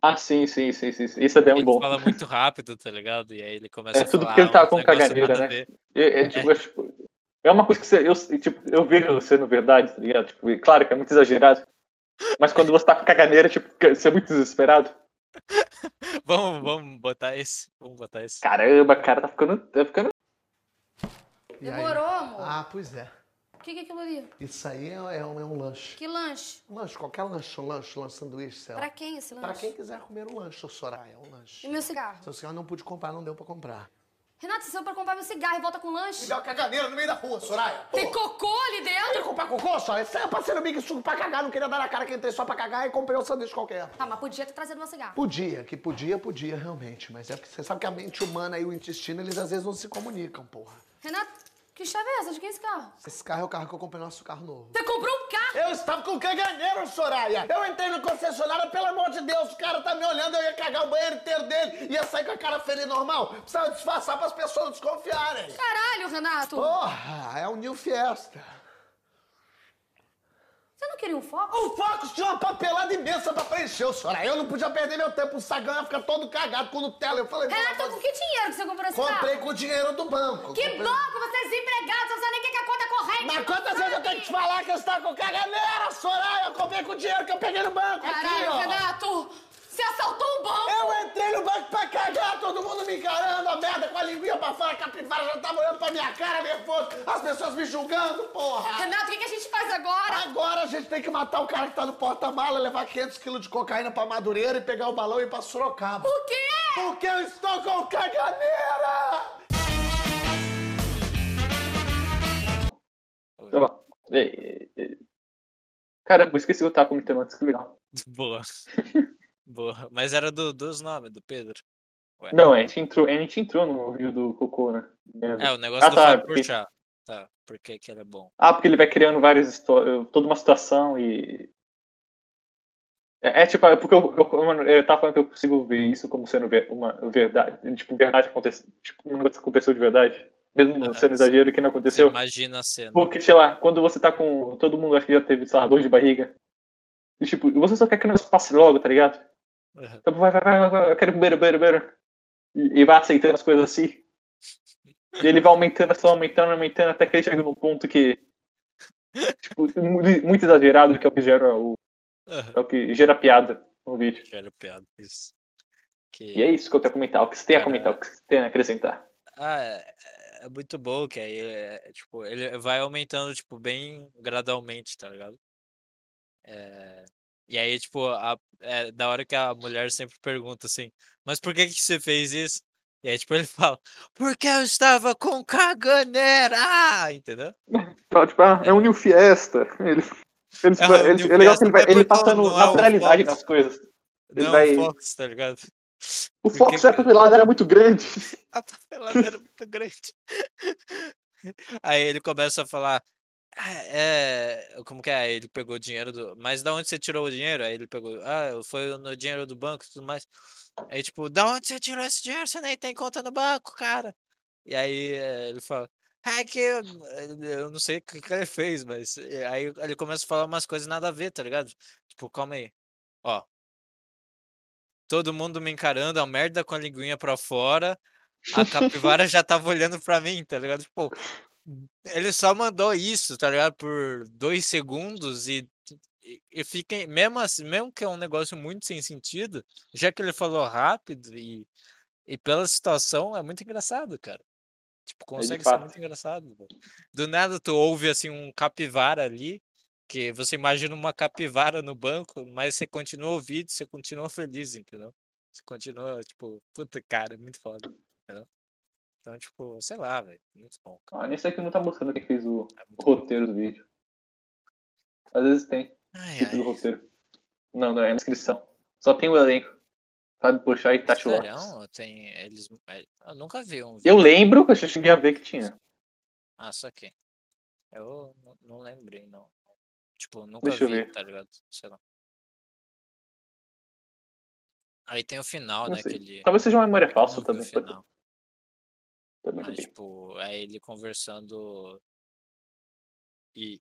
Ah, sim, sim, sim, sim. sim. Isso é bem Ele bom. fala muito rápido, tá ligado? E aí ele começa É a tudo falar porque ele tá com caganeira, né? É, é, tipo, é, tipo, é uma coisa que você, eu, tipo, eu vejo sendo verdade, tá ligado? Tipo, claro que é muito exagerado. Mas quando você tá com caganeira, tipo, você é muito desesperado. Vamos, vamos botar esse. Vamos botar esse. Caramba, cara, tá ficando. Tá ficando... Demorou, amor? Ah, pois é. O que, que é aquilo ali? Isso aí é, é um, é um lanche. Que lanche? Um lanche, qualquer lanche, um lanche, um lanche, sanduíche, sei lá. Pra quem esse lanche? Pra quem quiser comer um lanche, Soraya, é um lanche. E meu cigarro? Seu senhor não pude comprar, não deu pra comprar. Renato, você saiu pra comprar meu cigarro e volta com lanche? Me dá uma caganeira no meio da rua, Soraya. Tem cocô ali Quer dentro? comprar cocô, Soraya? Você é parceiro Big Suco pra cagar, não queria dar na cara que entrei só pra cagar e comprei um sanduíche qualquer. Tá, mas podia ter trazido meu cigarro. Podia, que podia, podia realmente. Mas é porque você sabe que a mente humana e o intestino, eles às vezes não se comunicam, porra. Renato, que chave é essa? De quem é esse carro? Esse carro é o carro que eu comprei no nosso carro novo. Você comprou um carro? Eu estava com caganeiro, Soraya. Eu entrei no concessionário, pelo amor de Deus, o cara tá me olhando, eu ia cagar o banheiro inteiro dele, ia sair com a cara feia normal. Precisava disfarçar para as pessoas desconfiarem. Caralho, Renato! Porra, é o New Fiesta. Você não queria um foco? O Focus tinha uma papelada imensa pra preencher, o senhor. Aí eu não podia perder meu tempo. O sagão ia ficar todo cagado com Nutella. Eu falei, Renato, com que dinheiro que você comprou esse carro? comprei com o dinheiro do banco. Que Comprei- banco, você é desempregado, você não sabe nem o que é a conta corrente. Mas quantas vezes eu tenho que te falar que eu estava com caganeira, Soraya? Eu comprei com o dinheiro que eu peguei no banco aqui, Caralho, ó. Renato, você assaltou um banco. Eu entrei no banco pra cagar, todo mundo me encarando, a merda com a linguinha pra fora, a capivara já tava olhando pra minha cara, nervoso, as pessoas me julgando, porra. Renato, o que, que a gente faz agora? Agora a gente tem que matar o cara que tá no porta-mala, levar 500 quilos de cocaína pra Madureira e pegar o balão e ir pra Sorocaba. Por quê? Porque eu estou com caganeira! Caramba, eu esqueci o que eu tava comentando antes, que legal. Boa. Boa. Mas era do, dos nomes, do Pedro. Ué. Não, a gente entrou, a gente entrou no vídeo do Cocô, né? É, o negócio Ah, do tá, Fábio porque- Porchat. Tá, por que ele é bom? Ah, porque ele vai criando várias histórias, toda uma situação e. É, é tipo, é porque eu, eu, eu tava falando que eu consigo ver isso como sendo ver- uma verdade. Tipo, verdade acontecendo. Tipo, um negócio que aconteceu de verdade. Mesmo Ah, sendo exagero que não aconteceu. imagina a cena. Porque, sei lá, quando você tá com. Todo mundo acho que já teve, sei lá, dor de barriga. E, tipo, você só quer que o negócio passe logo, tá ligado? Uhum. Então vai, vai, vai, vai, eu quero beber, beber, beber. E, e vai aceitando as coisas assim. E ele vai aumentando, só aumentando, aumentando, até que ele chega num ponto que. Tipo, mu- muito exagerado, que é o que gera o. Uhum. É o que gera piada no vídeo. Quero piada, isso. Que... E é isso que eu tenho a comentar. O que você tem a comentar, o que você tem a acrescentar. Ah, é, é muito bom que aí, é, tipo, ele vai aumentando, tipo, bem gradualmente, tá ligado? É, e aí, tipo, a, é da hora que a mulher sempre pergunta assim, mas por que que você fez isso? E aí, tipo, ele fala, porque eu estava com caganeira, ah", entendeu? Fala, Tipo, ah, é um New Fiesta. Ele, ele, É ele- é legal que ele, vai, Fiesta, ele passando não é naturalidade nas coisas. Ele Não, vai- Fox, tá ligado? O Fox que já que- papelada era muito grande. A papelada era muito grande. Aí ele começa a falar. "Ah, É, como que é? Ele pegou o dinheiro do. Mas da onde você tirou o dinheiro? Aí ele pegou. Ah, foi no dinheiro do banco e tudo mais. Aí, tipo, da onde você tirou esse dinheiro? Você nem tem conta no banco, cara. E aí eh, ele fala. É que eu, eu não sei o que que ele fez, mas. eh, Aí ele começa a falar umas coisas nada a ver, tá ligado? Tipo, calma aí. Ó. Todo mundo me encarando, a merda com a linguinha pra fora. A capivara já tava olhando pra mim, tá ligado? Tipo, ele só mandou isso, tá ligado? Por dois segundos e, e, e fica, mesmo assim, mesmo que é um negócio muito sem sentido, já que ele falou rápido e, e pela situação, é muito engraçado, cara. Tipo, consegue ser muito engraçado. Do nada tu ouve assim um capivara ali, que você imagina uma capivara no banco, mas você continua ouvindo, você continua feliz, entendeu? Você continua, tipo, puta cara, é muito foda. Entendeu? Então, tipo, sei lá, velho. Muito bom. cara. Ah, nesse aqui não tá mostrando quem fez o, É bom. roteiro do vídeo. Às vezes tem Ai, do ai. roteiro. Não, não é na descrição. Só tem o elenco. Fábio Pochá e Tati Lopes. Sério? Tem eles. é, Eu nunca vi um Eu vídeo. lembro que eu cheguei a ver que tinha. Ah, só aqui. Eu não, lembrei, não. Tipo, nunca Deixa eu vi, tá ligado? Sei lá. Aí tem o final, Não né? sei. Que ele. Talvez seja uma memória eu falsa também. pode- também Mas, tem. tipo, é ele conversando e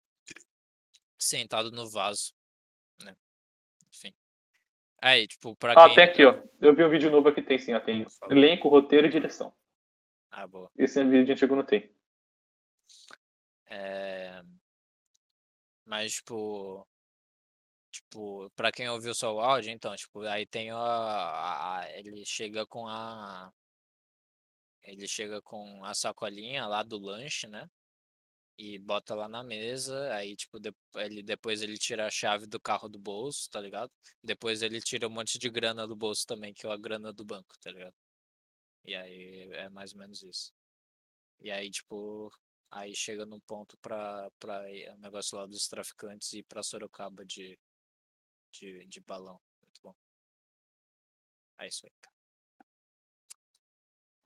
sentado no vaso, né? Enfim. Aí, tipo, pra Ah, quem. tem aqui, ó. Eu vi um vídeo novo aqui, tem sim, ó. Tem elenco, roteiro e direção. Ah, boa. Esse vídeo antigo não tem. É... Mas, tipo. Tipo, pra quem ouviu só o áudio, então, tipo, aí tem a- a- Ele chega com a. Ele chega com a sacolinha lá do lanche, né? E bota lá na mesa. Aí, tipo, de- ele, depois ele tira a chave do carro do bolso, tá ligado? Depois ele tira um monte de grana do bolso também, que é a grana do banco, tá ligado? E aí é mais ou menos isso. E aí, tipo, Aí chega num ponto pra, pra o negócio lá dos traficantes ir pra Sorocaba de, de, de balão. Muito bom. É isso aí, cara.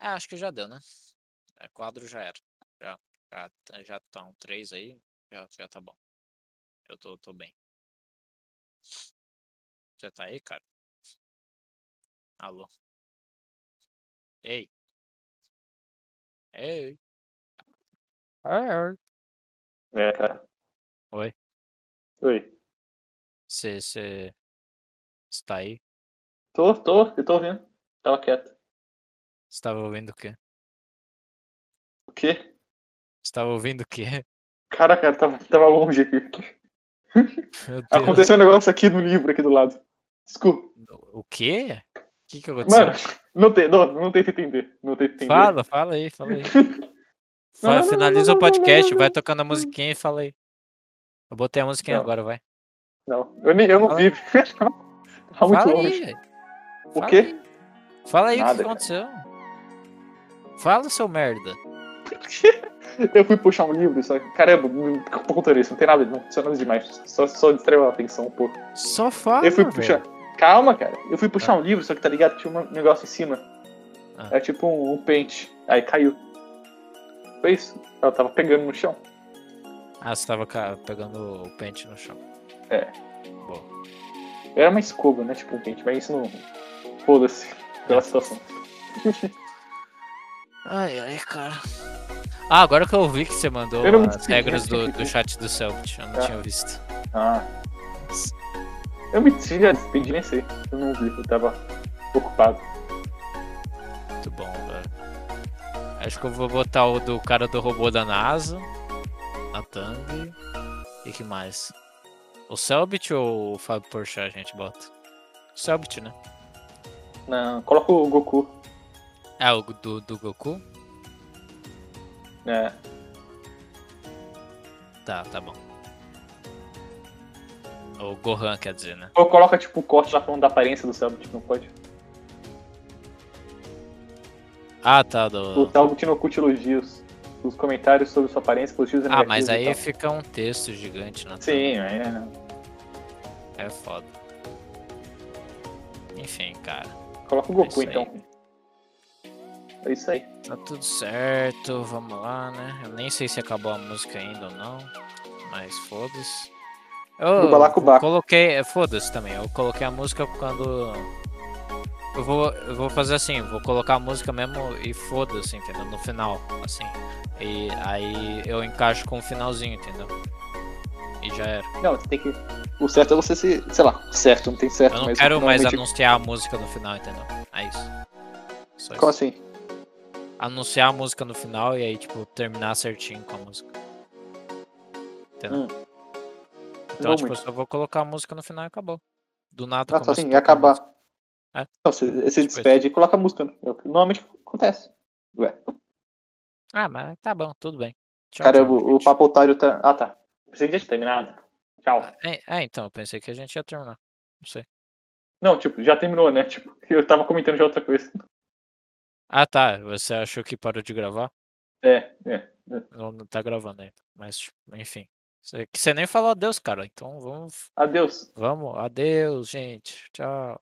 É, acho que já deu, né? É, quadro já era. Já, já, tá- já tá um 3 aí, já, já tá bom. Eu tô, tô bem. Você tá aí, cara? Alô? Ei? Ei? Ei? É, cara. Oi? Oi. Você você está aí? Tô, tô, eu tô ouvindo. Tava quieto. Você estava ouvindo o quê? O quê? Você estava ouvindo o quê? Cara, cara, tava, tava longe aqui. Aconteceu um negócio aqui no livro, aqui do lado. Desculpa. O quê? O que que aconteceu? Mano, não, te, não, não tenta entender. Não tenta entender. Fala, fala aí, fala aí. Não, Fa- não, finaliza não, o podcast, vai tocando a musiquinha e fala aí. Eu botei a musiquinha agora, vai. Não, eu, nem, eu não Fala vi. Tá muito fala longe. aí. O Fala quê? aí. Fala aí o Nada, que cara. aconteceu. Fala, seu merda. Eu fui puxar um livro, só que, caramba, não contando isso, não tem nada, não aconteceu nada demais. Só, só distraiu a atenção um pouco. Só fala, eu fui velho. puxar. Calma, cara. Eu fui puxar um livro, só que tá ligado? Tinha um negócio em cima. Ah. É tipo um, um pente. Aí caiu. Foi isso. Ela tava pegando no chão. Ah, você tava pegando o pente no chão. É. Boa. Era uma escova, né? Tipo um pente, mas isso não. Foda-se pela situação. Ai, ai, cara. Ah, agora que eu vi que você mandou as regras né? do, do chat do Selbit, eu não Tá. tinha visto. Ah. Eu me já despedi, nem sei. Eu não vi, eu tava ocupado. Muito bom, velho. Acho que eu vou botar o do cara do robô da NASA na thumb. E que mais? O Selbit ou o Fábio Porchat a gente bota? O Selbit, né? Não, coloca o Goku. Ah, o do, do Goku? É. Tá, tá bom. O Gohan, quer dizer, né? Ou coloca tipo o corte lá falando da aparência do Selbit, não pode. Ah, tá, O do... Selbit no curte elogios. Os comentários sobre sua aparência, positivos e Ah, mas aí tal. fica um texto gigante na Sim, é. É foda. Enfim, cara. Coloca o É Goku aí. então. É isso aí. Tá tudo certo, vamos lá, né? Eu nem sei se acabou a música ainda ou não, mas foda-se. Eu Do Balacobaco. coloquei, é, foda-se também, eu coloquei a música quando. Eu vou, eu vou fazer assim, vou colocar a música mesmo e foda-se, entendeu? No final, assim. E aí eu encaixo com o finalzinho, entendeu? E já era. Não, você tem que. O certo é você se. Sei lá, certo, não tem certo, Eu não quero mais normalmente- anunciar a música no final, entendeu? É isso. Só Como isso. assim? Anunciar a música no final e aí, tipo, terminar certinho com a música. Entendeu? Hum. Então, tipo, eu só vou colocar a música no final e acabou. Do nada Ah, só assim, e acabar. É. Não, você, você Tipo despede e coloca a música. né? É Normalmente acontece. Ué. Ah, mas tá bom, tudo bem. Tchau, Cara, tchau, o, o papo otário tá. Ah, tá. Pensei que já tinha terminado. Tchau. É, é, então, eu pensei que a gente ia terminar. Não sei. Não, tipo, já terminou, né? Tipo, eu tava comentando já outra coisa. Ah, tá. Você achou que parou de gravar? É, é. Não, não tá gravando ainda. Mas, enfim. Você, você nem falou adeus, cara. Então vamos. Adeus. Vamos. Adeus, gente. Tchau.